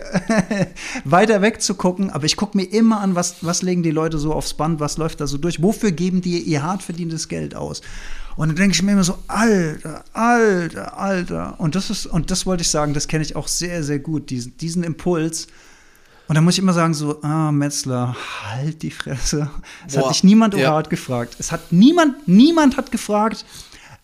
weiter wegzugucken. Aber ich gucke mir immer an, was, was legen die Leute so aufs Band, was läuft da so durch, wofür geben die ihr hart verdientes Geld aus? Und dann denke ich mir immer so, Alter, Alter, Alter. Und das ist, und das wollte ich sagen, das kenne ich auch sehr, sehr gut, diesen, diesen Impuls. Und dann muss ich immer sagen, so, ah, Metzler, halt die Fresse. Es Boah, hat dich niemand ja. Rat gefragt. Es hat niemand, niemand hat gefragt,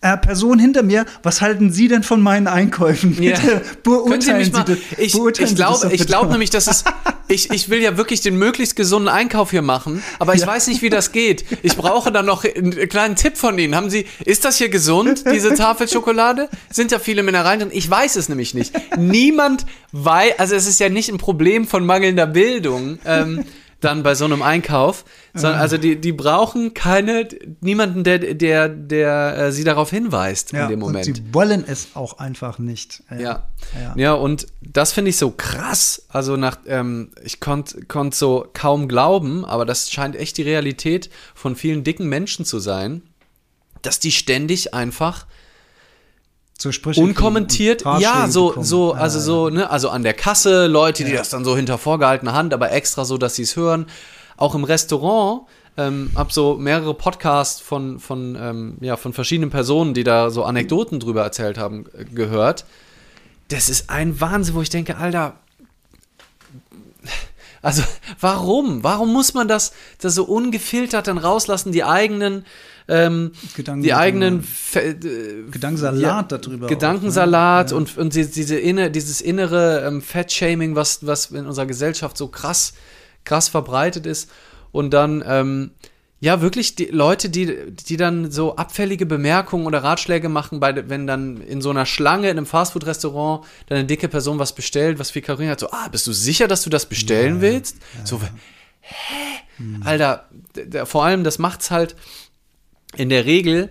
äh, Person hinter mir, was halten Sie denn von meinen Einkäufen? Bitte yeah. beurteilen Sie, mal, das. Ich, ich glaube ich glaub nämlich, dass es, ich, ich will ja wirklich den möglichst gesunden Einkauf hier machen, aber ich ja. weiß nicht, wie das geht. Ich brauche dann noch einen kleinen Tipp von Ihnen. Haben Sie, ist das hier gesund, diese Tafelschokolade? Sind ja viele Mineralien drin? Ich weiß es nämlich nicht. Niemand weiß, also es ist ja nicht ein Problem von mangelnder Bildung. Ähm, dann bei so einem Einkauf. Sondern, also die, die brauchen keine, niemanden, der, der, der äh, sie darauf hinweist ja, in dem Moment. Und sie wollen es auch einfach nicht. Ja. Ja, ja. ja und das finde ich so krass. Also nach, ähm, ich konnte konnt so kaum glauben, aber das scheint echt die Realität von vielen dicken Menschen zu sein, dass die ständig einfach so Sprüche unkommentiert, ja, so, bekommen. so, also ja, so, ne, also an der Kasse, Leute, die ja. das dann so hinter vorgehaltener Hand, aber extra so, dass sie es hören. Auch im Restaurant, ähm, hab so mehrere Podcasts von, von, ähm, ja, von verschiedenen Personen, die da so Anekdoten drüber erzählt haben, äh, gehört. Das ist ein Wahnsinn, wo ich denke, Alter, Also, warum? Warum muss man das, das so ungefiltert dann rauslassen, die eigenen, ähm, die eigenen Fe- äh, Gedankensalat ja, darüber. Gedankensalat auch, ne? und, und die- diese inne, dieses innere ähm, Fettshaming, was, was in unserer Gesellschaft so krass, krass verbreitet ist. Und dann, ähm, ja, wirklich die Leute, die, die dann so abfällige Bemerkungen oder Ratschläge machen, bei, wenn dann in so einer Schlange in einem Fastfood-Restaurant dann eine dicke Person was bestellt, was viel Kalorien hat, so, ah, bist du sicher, dass du das bestellen willst? So, hä? Alter, vor allem, das macht's halt in der Regel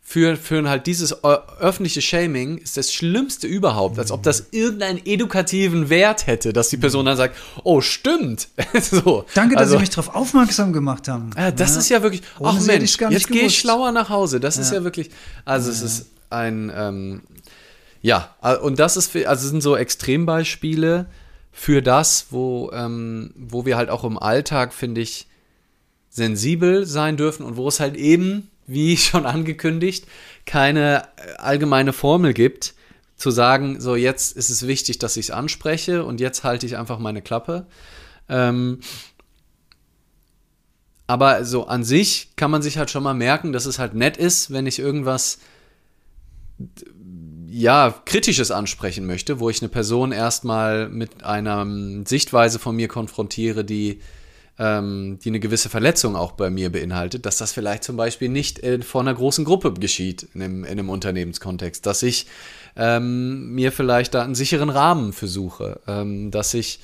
für, für halt dieses öffentliche Shaming ist das Schlimmste überhaupt, als ob das irgendeinen edukativen Wert hätte, dass die Person dann sagt, oh, stimmt. so. Danke, dass also, Sie mich darauf aufmerksam gemacht haben. ja, das ist ja wirklich, Ohne ach hätte Mensch, jetzt gehe ich schlauer nach Hause. Das ist Ja. ja wirklich, also es ist ein, ähm, ja, äh, und das ist, für- also sind so Extrembeispiele für das, wo, ähm, wo wir halt auch im Alltag, finde ich, sensibel sein dürfen und wo es halt eben, wie schon angekündigt, keine äh, allgemeine Formel gibt, zu sagen, so jetzt ist es wichtig, dass ich es anspreche und jetzt halte ich einfach meine Klappe. Ähm, aber so an sich kann man sich halt schon mal merken, dass es halt nett ist, wenn ich irgendwas ja, kritisches ansprechen möchte, wo ich eine Person erstmal mit einer ähm, Sichtweise von mir konfrontiere, die, ähm, die eine gewisse Verletzung auch bei mir beinhaltet, dass das vielleicht zum Beispiel nicht äh, vor einer großen Gruppe geschieht in einem, in einem Unternehmenskontext, dass ich ähm, mir vielleicht da einen sicheren Rahmen für suche, ähm, dass ich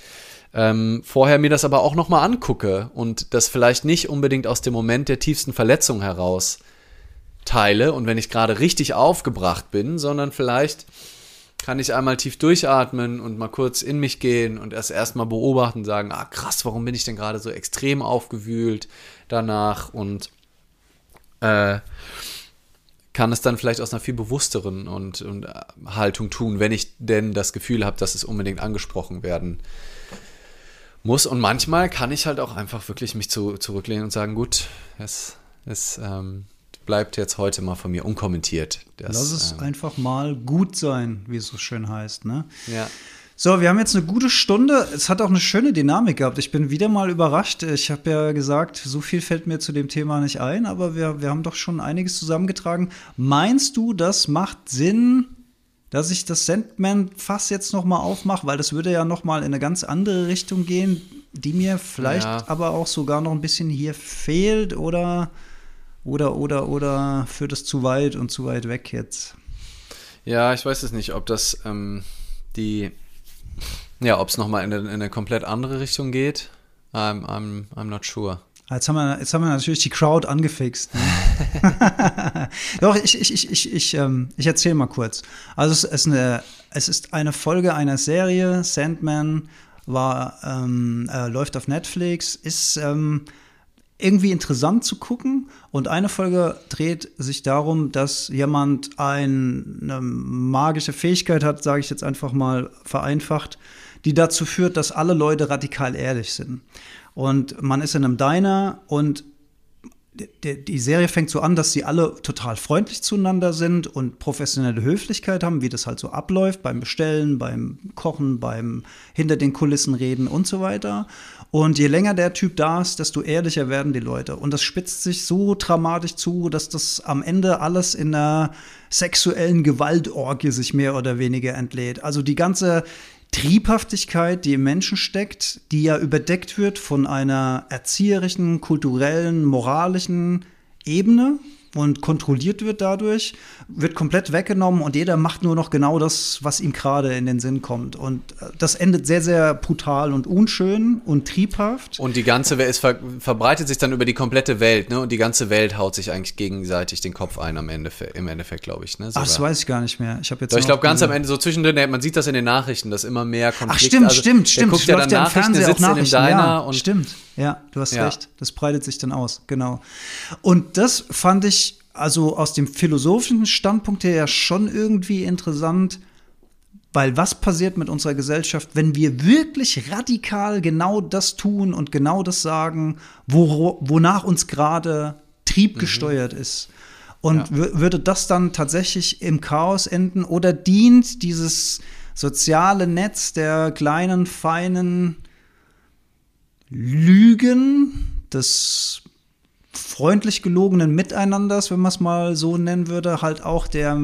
ähm, vorher mir das aber auch nochmal angucke und das vielleicht nicht unbedingt aus dem Moment der tiefsten Verletzung heraus teile und wenn ich gerade richtig aufgebracht bin, sondern vielleicht kann ich einmal tief durchatmen und mal kurz in mich gehen und erst erstmal beobachten sagen, ah krass, warum bin ich denn gerade so extrem aufgewühlt danach und äh, kann es dann vielleicht aus einer viel bewussteren und, und äh, Haltung tun, wenn ich denn das Gefühl habe, dass es unbedingt angesprochen werden muss. Und manchmal kann ich halt auch einfach wirklich mich zu, zurücklehnen und sagen, gut, es, es ähm, bleibt jetzt heute mal von mir unkommentiert. Das, Lass es ähm, einfach mal gut sein, wie es so schön heißt. Ne? ja. So, wir haben jetzt eine gute Stunde. Es hat auch eine schöne Dynamik gehabt. Ich bin wieder mal überrascht. Ich habe ja gesagt, so viel fällt mir zu dem Thema nicht ein, aber wir, wir haben doch schon einiges zusammengetragen. Meinst du, das macht Sinn, dass ich das Sandman-Fass jetzt noch mal aufmache? Weil das würde ja noch mal in eine ganz andere Richtung gehen, die mir vielleicht Ja. aber auch sogar noch ein bisschen hier fehlt oder oder oder oder führt es zu weit und zu weit weg jetzt? Ja, ich weiß es nicht, ob das ähm, die, ja, ob es nochmal in, eine- in eine komplett andere Richtung geht. I'm, I'm, I'm not sure. Jetzt haben, wir, jetzt haben wir natürlich die Crowd angefixt. Ne? Doch, ich, ich, ich, ich, ich, ähm, ich erzähle mal kurz. Also es ist, eine, es ist eine Folge einer Serie, Sandman, war, ähm, äh, läuft auf Netflix, ist ähm, irgendwie interessant zu gucken. Und eine Folge dreht sich darum, dass jemand ein, eine magische Fähigkeit hat, sage ich jetzt einfach mal vereinfacht, die dazu führt, dass alle Leute radikal ehrlich sind. Und man ist in einem Diner und die, Serie fängt so an, dass sie alle total freundlich zueinander sind und professionelle Höflichkeit haben, wie das halt so abläuft beim Bestellen, beim Kochen, beim hinter den Kulissen reden und so weiter. Und je länger der Typ da ist, desto ehrlicher werden die Leute. Und das spitzt sich so dramatisch zu, dass das am Ende alles in einer sexuellen Gewaltorgie sich mehr oder weniger entlädt. Also die ganze Triebhaftigkeit, die im Menschen steckt, die ja überdeckt wird von einer erzieherischen, kulturellen, moralischen Ebene und kontrolliert wird dadurch, wird komplett weggenommen und jeder macht nur noch genau das, was ihm gerade in den Sinn kommt. Und äh, das endet sehr, sehr brutal und unschön und triebhaft. Und die ganze Welt, es ver verbreitet sich dann über die komplette Welt, ne? Und die ganze Welt haut sich eigentlich gegenseitig den Kopf ein am Ende, im Endeffekt, glaube ich, ne? Ach, das weiß ich gar nicht mehr. Ich habe jetzt Doch, ich glaube, ganz am Ende, so zwischendrin, man sieht das in den Nachrichten, dass immer mehr Ach, Konflikte. stimmt, also, stimmt, stimmt. guckt ja dann ja Nachrichten, sitzt in dem. Diner ja, und stimmt. Ja, du hast Ja. recht. Das breitet sich dann aus, genau. Und das fand ich also aus dem philosophischen Standpunkt her ja schon irgendwie interessant, weil was passiert mit unserer Gesellschaft, wenn wir wirklich radikal genau das tun und genau das sagen, wo, wonach uns gerade Trieb gesteuert ist? Und Mhm. Ja. wür- würde das dann tatsächlich im Chaos enden oder dient dieses soziale Netz der kleinen, feinen Lügen, des freundlich gelogenen Miteinanders, wenn man es mal so nennen würde, halt auch der,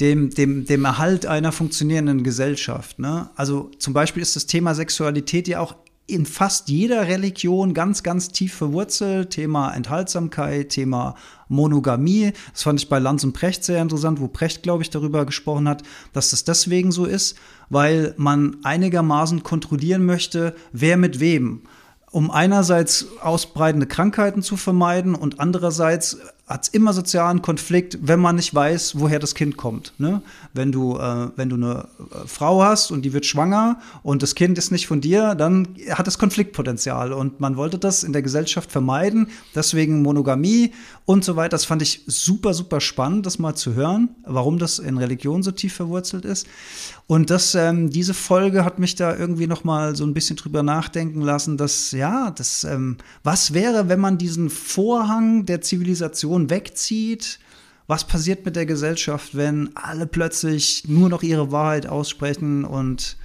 dem, dem, dem Erhalt einer funktionierenden Gesellschaft. Ne? Also zum Beispiel ist das Thema Sexualität ja auch in fast jeder Religion ganz, ganz tief verwurzelt. Thema Enthaltsamkeit, Thema Monogamie. Das fand ich bei Lanz und Precht sehr interessant, wo Precht, glaube ich, darüber gesprochen hat, dass das deswegen so ist, weil man einigermaßen kontrollieren möchte, wer mit wem um einerseits ausbreitende Krankheiten zu vermeiden und andererseits hat es immer sozialen Konflikt, wenn man nicht weiß, woher das Kind kommt. Ne? Wenn, du, äh, wenn du eine äh, Frau hast und die wird schwanger und das Kind ist nicht von dir, dann hat es Konfliktpotenzial. Und man wollte das in der Gesellschaft vermeiden. Deswegen Monogamie und so weiter. Das fand ich super, super spannend, das mal zu hören, warum das in Religion so tief verwurzelt ist. Und das, ähm, diese Folge hat mich da irgendwie noch mal so ein bisschen drüber nachdenken lassen, dass, ja, das, ähm, was wäre, wenn man diesen Vorhang der Zivilisation wegzieht? Was passiert mit der Gesellschaft, wenn alle plötzlich nur noch ihre Wahrheit aussprechen und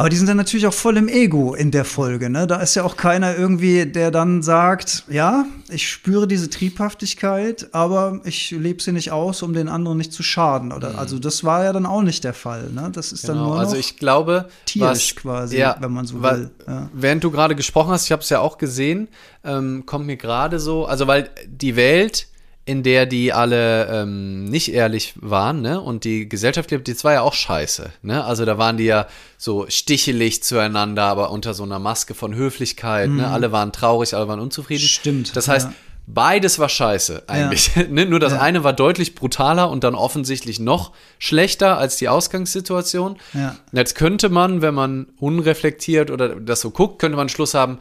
aber die sind dann natürlich auch voll im Ego in der Folge. Ne? Da ist ja auch keiner irgendwie, der dann sagt, ja, ich spüre diese Triebhaftigkeit, aber ich lebe sie nicht aus, um den anderen nicht zu schaden. Oder, mhm. Also das war ja dann auch nicht der Fall. Ne? Das ist genau, dann nur also ich glaube, tierisch was, quasi, ja, wenn man so will. Ja. Während du gerade gesprochen hast, ich habe es ja auch gesehen, ähm, kommt mir gerade so, also weil die Welt in der die alle ähm, nicht ehrlich waren, ne? Und die Gesellschaft lebt, das war ja auch scheiße, ne? Also da waren die ja so stichelig zueinander, aber unter so einer Maske von Höflichkeit, ne? mhm. ne? Alle waren traurig, alle waren unzufrieden. Stimmt. Das heißt, ja. beides war scheiße eigentlich. Ja. ne? Nur das ja. eine war deutlich brutaler und dann offensichtlich noch schlechter als die Ausgangssituation. Ja. Jetzt könnte man, wenn man unreflektiert oder das so guckt, könnte man Schluss haben,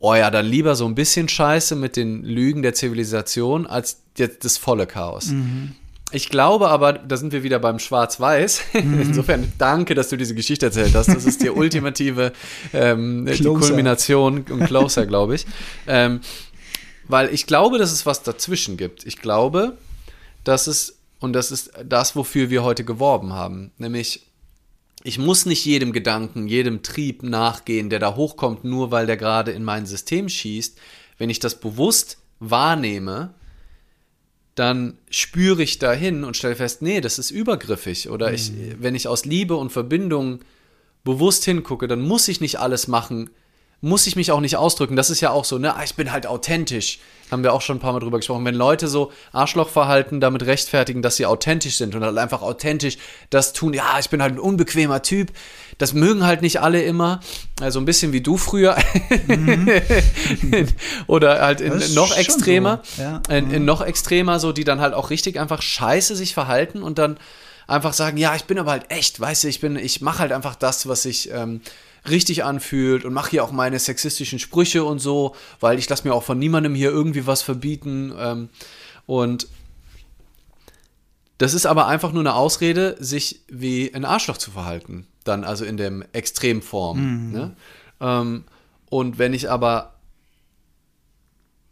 oh ja, dann lieber so ein bisschen Scheiße mit den Lügen der Zivilisation als das volle Chaos. Mhm. Ich glaube aber, da sind wir wieder beim Schwarz-Weiß. Mhm. Insofern danke, dass du diese Geschichte erzählt hast. Das ist die ultimative ähm, die Kulmination und Closer, glaube ich. Ähm, weil ich glaube, dass es was dazwischen gibt. Ich glaube, dass es, und das ist das, wofür wir heute geworben haben, nämlich ich muss nicht jedem Gedanken, jedem Trieb nachgehen, der da hochkommt, nur weil der gerade in mein System schießt. Wenn ich das bewusst wahrnehme, dann spüre ich dahin und stelle fest, nee, das ist übergriffig. Oder ich, mhm. wenn ich aus Liebe und Verbindung bewusst hingucke, dann muss ich nicht alles machen, muss ich mich auch nicht ausdrücken. Das ist ja auch so, ne? Ah, ich bin halt authentisch. Haben wir auch schon ein paar Mal drüber gesprochen. Wenn Leute so Arschlochverhalten damit rechtfertigen, dass sie authentisch sind und halt einfach authentisch das tun, ja, ich bin halt ein unbequemer Typ. Das mögen halt nicht alle immer. Also ein bisschen wie du früher. Mhm. Oder halt in, noch extremer. So. Ja. In, in mhm. noch extremer, so die dann halt auch richtig einfach scheiße sich verhalten und dann einfach sagen, ja, ich bin aber halt echt, weißt du, ich bin, ich mache halt einfach das, was ich ähm, richtig anfühlt und mache hier auch meine sexistischen Sprüche und so, weil ich lasse mir auch von niemandem hier irgendwie was verbieten. Ähm, und das ist aber einfach nur eine Ausrede, sich wie ein Arschloch zu verhalten. Dann also in dem Extremform. Mhm. Ne? Ähm, und wenn ich aber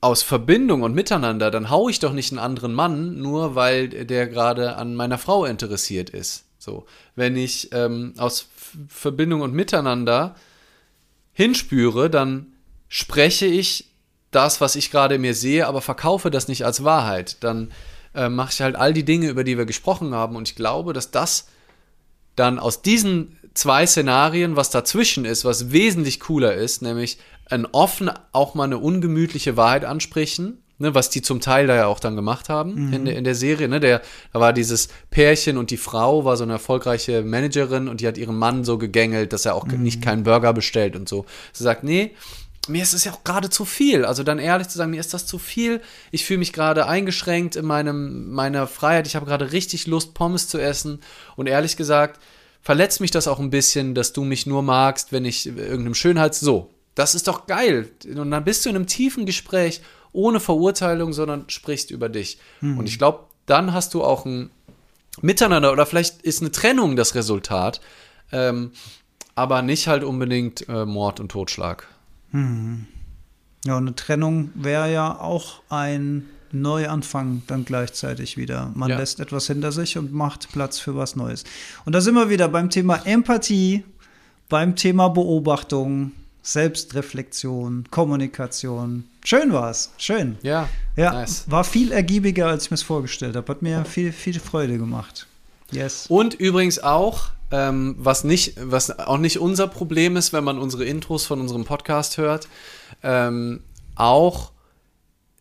aus Verbindung und Miteinander, dann haue ich doch nicht einen anderen Mann, nur weil der gerade an meiner Frau interessiert ist. So, wenn ich ähm, aus Verbindung und Miteinander hinspüre, dann spreche ich das, was ich gerade mir sehe, aber verkaufe das nicht als Wahrheit. Dann äh, mache ich halt all die Dinge, über die wir gesprochen haben. Und ich glaube, dass das dann aus diesen zwei Szenarien, was dazwischen ist, was wesentlich cooler ist, nämlich ein offen auch mal eine ungemütliche Wahrheit ansprechen ne, was die zum Teil da ja auch dann gemacht haben mhm. in, der, in der Serie. Ne, der, da war dieses Pärchen und die Frau war so eine erfolgreiche Managerin und die hat ihren Mann so gegängelt, dass er auch mhm. nicht keinen Burger bestellt und so. Sie sagt, nee, mir ist es ja auch gerade zu viel. Also dann ehrlich zu sagen, mir ist das zu viel. Ich fühle mich gerade eingeschränkt in meinem, meiner Freiheit. Ich habe gerade richtig Lust, Pommes zu essen. Und ehrlich gesagt, verletzt mich das auch ein bisschen, dass du mich nur magst, wenn ich irgendeinem Schönheits... So, das ist doch geil. Und dann bist du in einem tiefen Gespräch ohne Verurteilung, sondern sprichst über dich. Mhm. Und ich glaube, dann hast du auch ein Miteinander oder vielleicht ist eine Trennung das Resultat, ähm, aber nicht halt unbedingt äh, Mord und Totschlag. Mhm. Ja, eine Trennung wäre ja auch ein Neuanfang dann gleichzeitig wieder. Man ja. lässt etwas hinter sich und macht Platz für was Neues. Und da sind wir wieder beim Thema Empathie, beim Thema Beobachtung, Selbstreflexion, Kommunikation. Schön war es. Schön. Ja. Ja, nice. war viel ergiebiger, als ich mir es vorgestellt habe. Hat mir viel, viel Freude gemacht. Yes. Und übrigens auch, ähm, was, nicht, was auch nicht unser Problem ist, wenn man unsere Intros von unserem Podcast hört, ähm, auch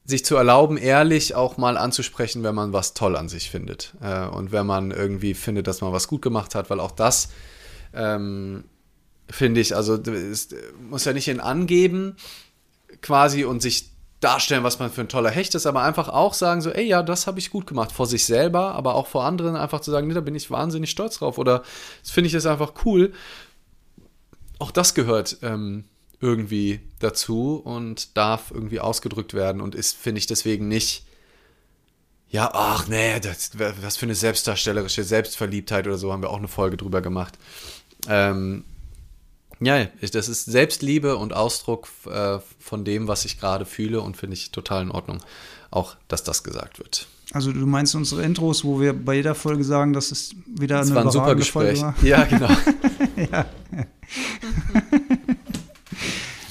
sich zu erlauben, ehrlich auch mal anzusprechen, wenn man was toll an sich findet. Äh, und wenn man irgendwie findet, dass man was gut gemacht hat, weil auch das ähm, finde ich, also es muss ja nicht in angeben quasi und sich darstellen, was man für ein toller Hecht ist, aber einfach auch sagen so, ey, ja, das habe ich gut gemacht, vor sich selber, aber auch vor anderen einfach zu sagen, nee, da bin ich wahnsinnig stolz drauf oder das finde ich jetzt einfach cool. Auch das gehört ähm, irgendwie dazu und darf irgendwie ausgedrückt werden und ist, finde ich, deswegen nicht, ja, ach nee, das, was für eine selbstdarstellerische Selbstverliebtheit oder so, haben wir auch eine Folge drüber gemacht. Ähm, ja, das ist Selbstliebe und Ausdruck äh, von dem, was ich gerade fühle und finde ich total in Ordnung, auch dass das gesagt wird. Also du meinst unsere Intros, wo wir bei jeder Folge sagen, das ist wieder Das eine war ein super Gespräch. Folge war? Ja, genau. ja.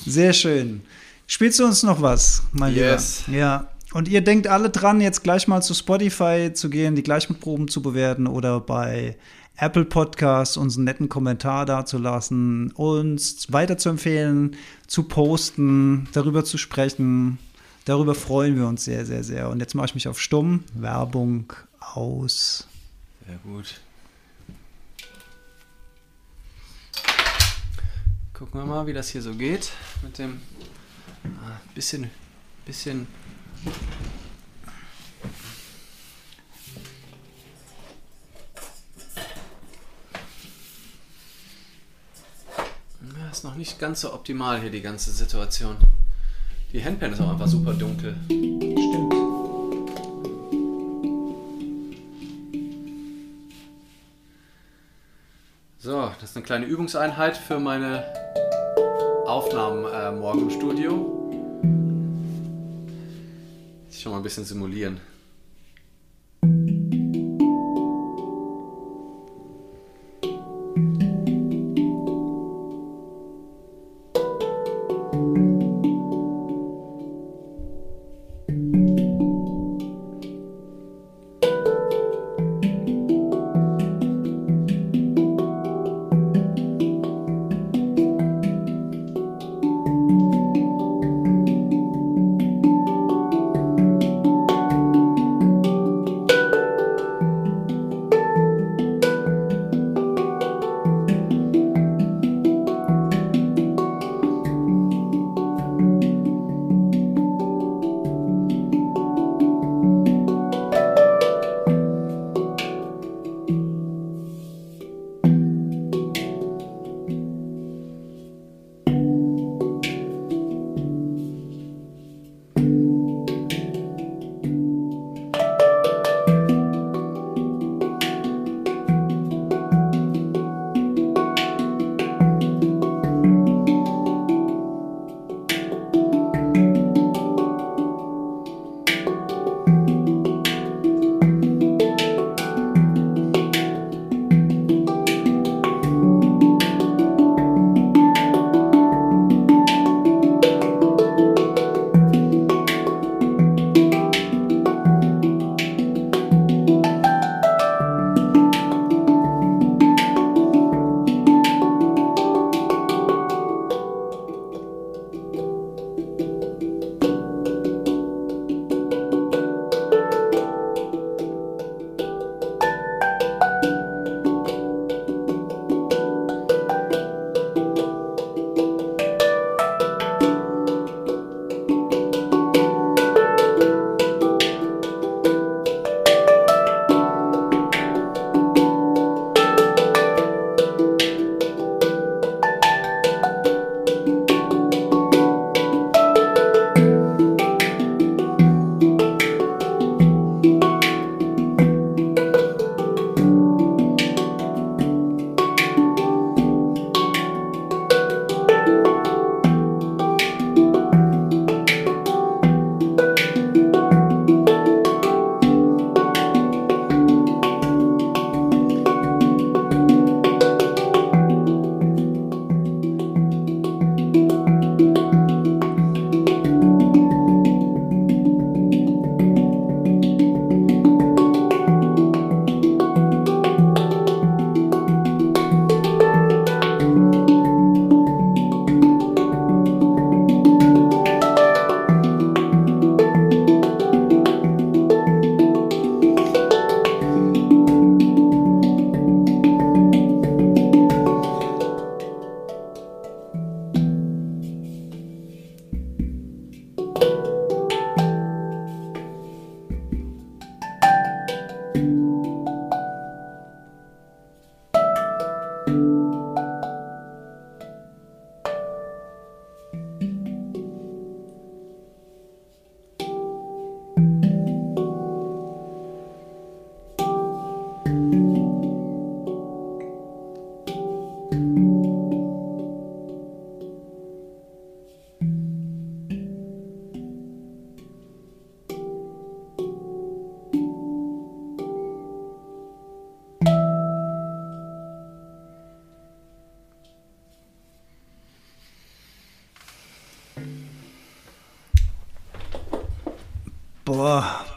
Sehr schön. Spielst du uns noch was, mein Yes. Lieber? Ja. Und ihr denkt alle dran, jetzt gleich mal zu Spotify zu gehen, die Gleichmutproben zu bewerten oder bei Apple Podcasts uns einen netten Kommentar dazulassen, uns weiterzuempfehlen, zu posten, darüber zu sprechen. Darüber freuen wir uns sehr, sehr, sehr. Und jetzt mache ich mich auf Stumm. Werbung aus. Sehr gut. Gucken wir mal, wie das hier so geht mit dem ah, bisschen, bisschen. Ja, ist noch nicht ganz so optimal hier die ganze Situation. Die Handpan ist auch einfach super dunkel. Stimmt. So, das ist eine kleine Übungseinheit für meine Aufnahmen äh, morgen im Studio. Ich schon mal ein bisschen simulieren.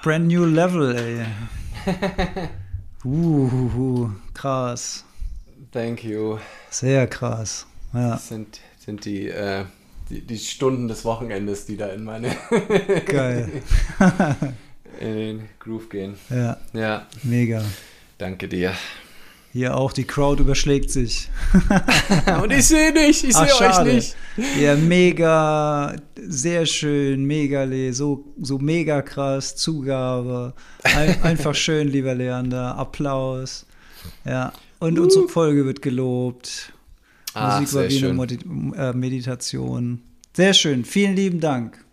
Brand new level, ey. uh, krass. Thank you. Sehr krass. Ja. Das sind, sind die, äh, die, die Stunden des Wochenendes, die da in meine Geil. in den Groove gehen. Ja, Ja, mega. danke dir. Hier auch, die Crowd überschlägt sich. Und ich sehe nicht, ich sehe euch nicht. Ja, mega, sehr schön, mega, so, so mega krass, Zugabe. Ein, einfach schön, lieber Leander, Applaus. Ja, und unsere Folge wird gelobt. Ach, Musik war wie eine äh, Meditation. Sehr schön, vielen lieben Dank.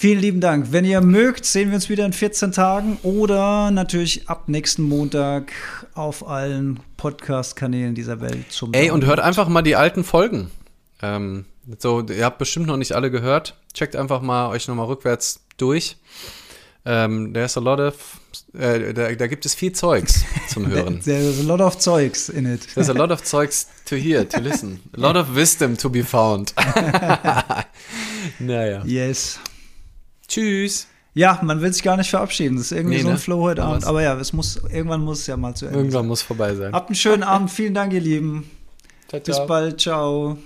Vielen lieben Dank. Wenn ihr mögt, sehen wir uns wieder in 14 Tagen oder natürlich ab nächsten Montag auf allen Podcast-Kanälen dieser Welt zum Ey, und Download. hört einfach mal die alten Folgen. Ähm, so, ihr habt bestimmt noch nicht alle gehört. Checkt einfach mal euch nochmal rückwärts durch. Ähm, there's a lot of, äh, da, da gibt es viel Zeugs zum Hören. There's a lot of Zeugs in it. There's a lot of Zeugs to hear, to listen. A lot of wisdom to be found. naja. Yes. Tschüss. Ja, man will sich gar nicht verabschieden. Das ist irgendwie Nee, so ein ne? Flow heute Abend. Aber ja, es muss, irgendwann muss es ja mal zu Ende Irgendwann sein. muss vorbei sein. Habt einen schönen Abend. Vielen Dank, ihr Lieben. Ciao, Bis ciao. bald. Ciao.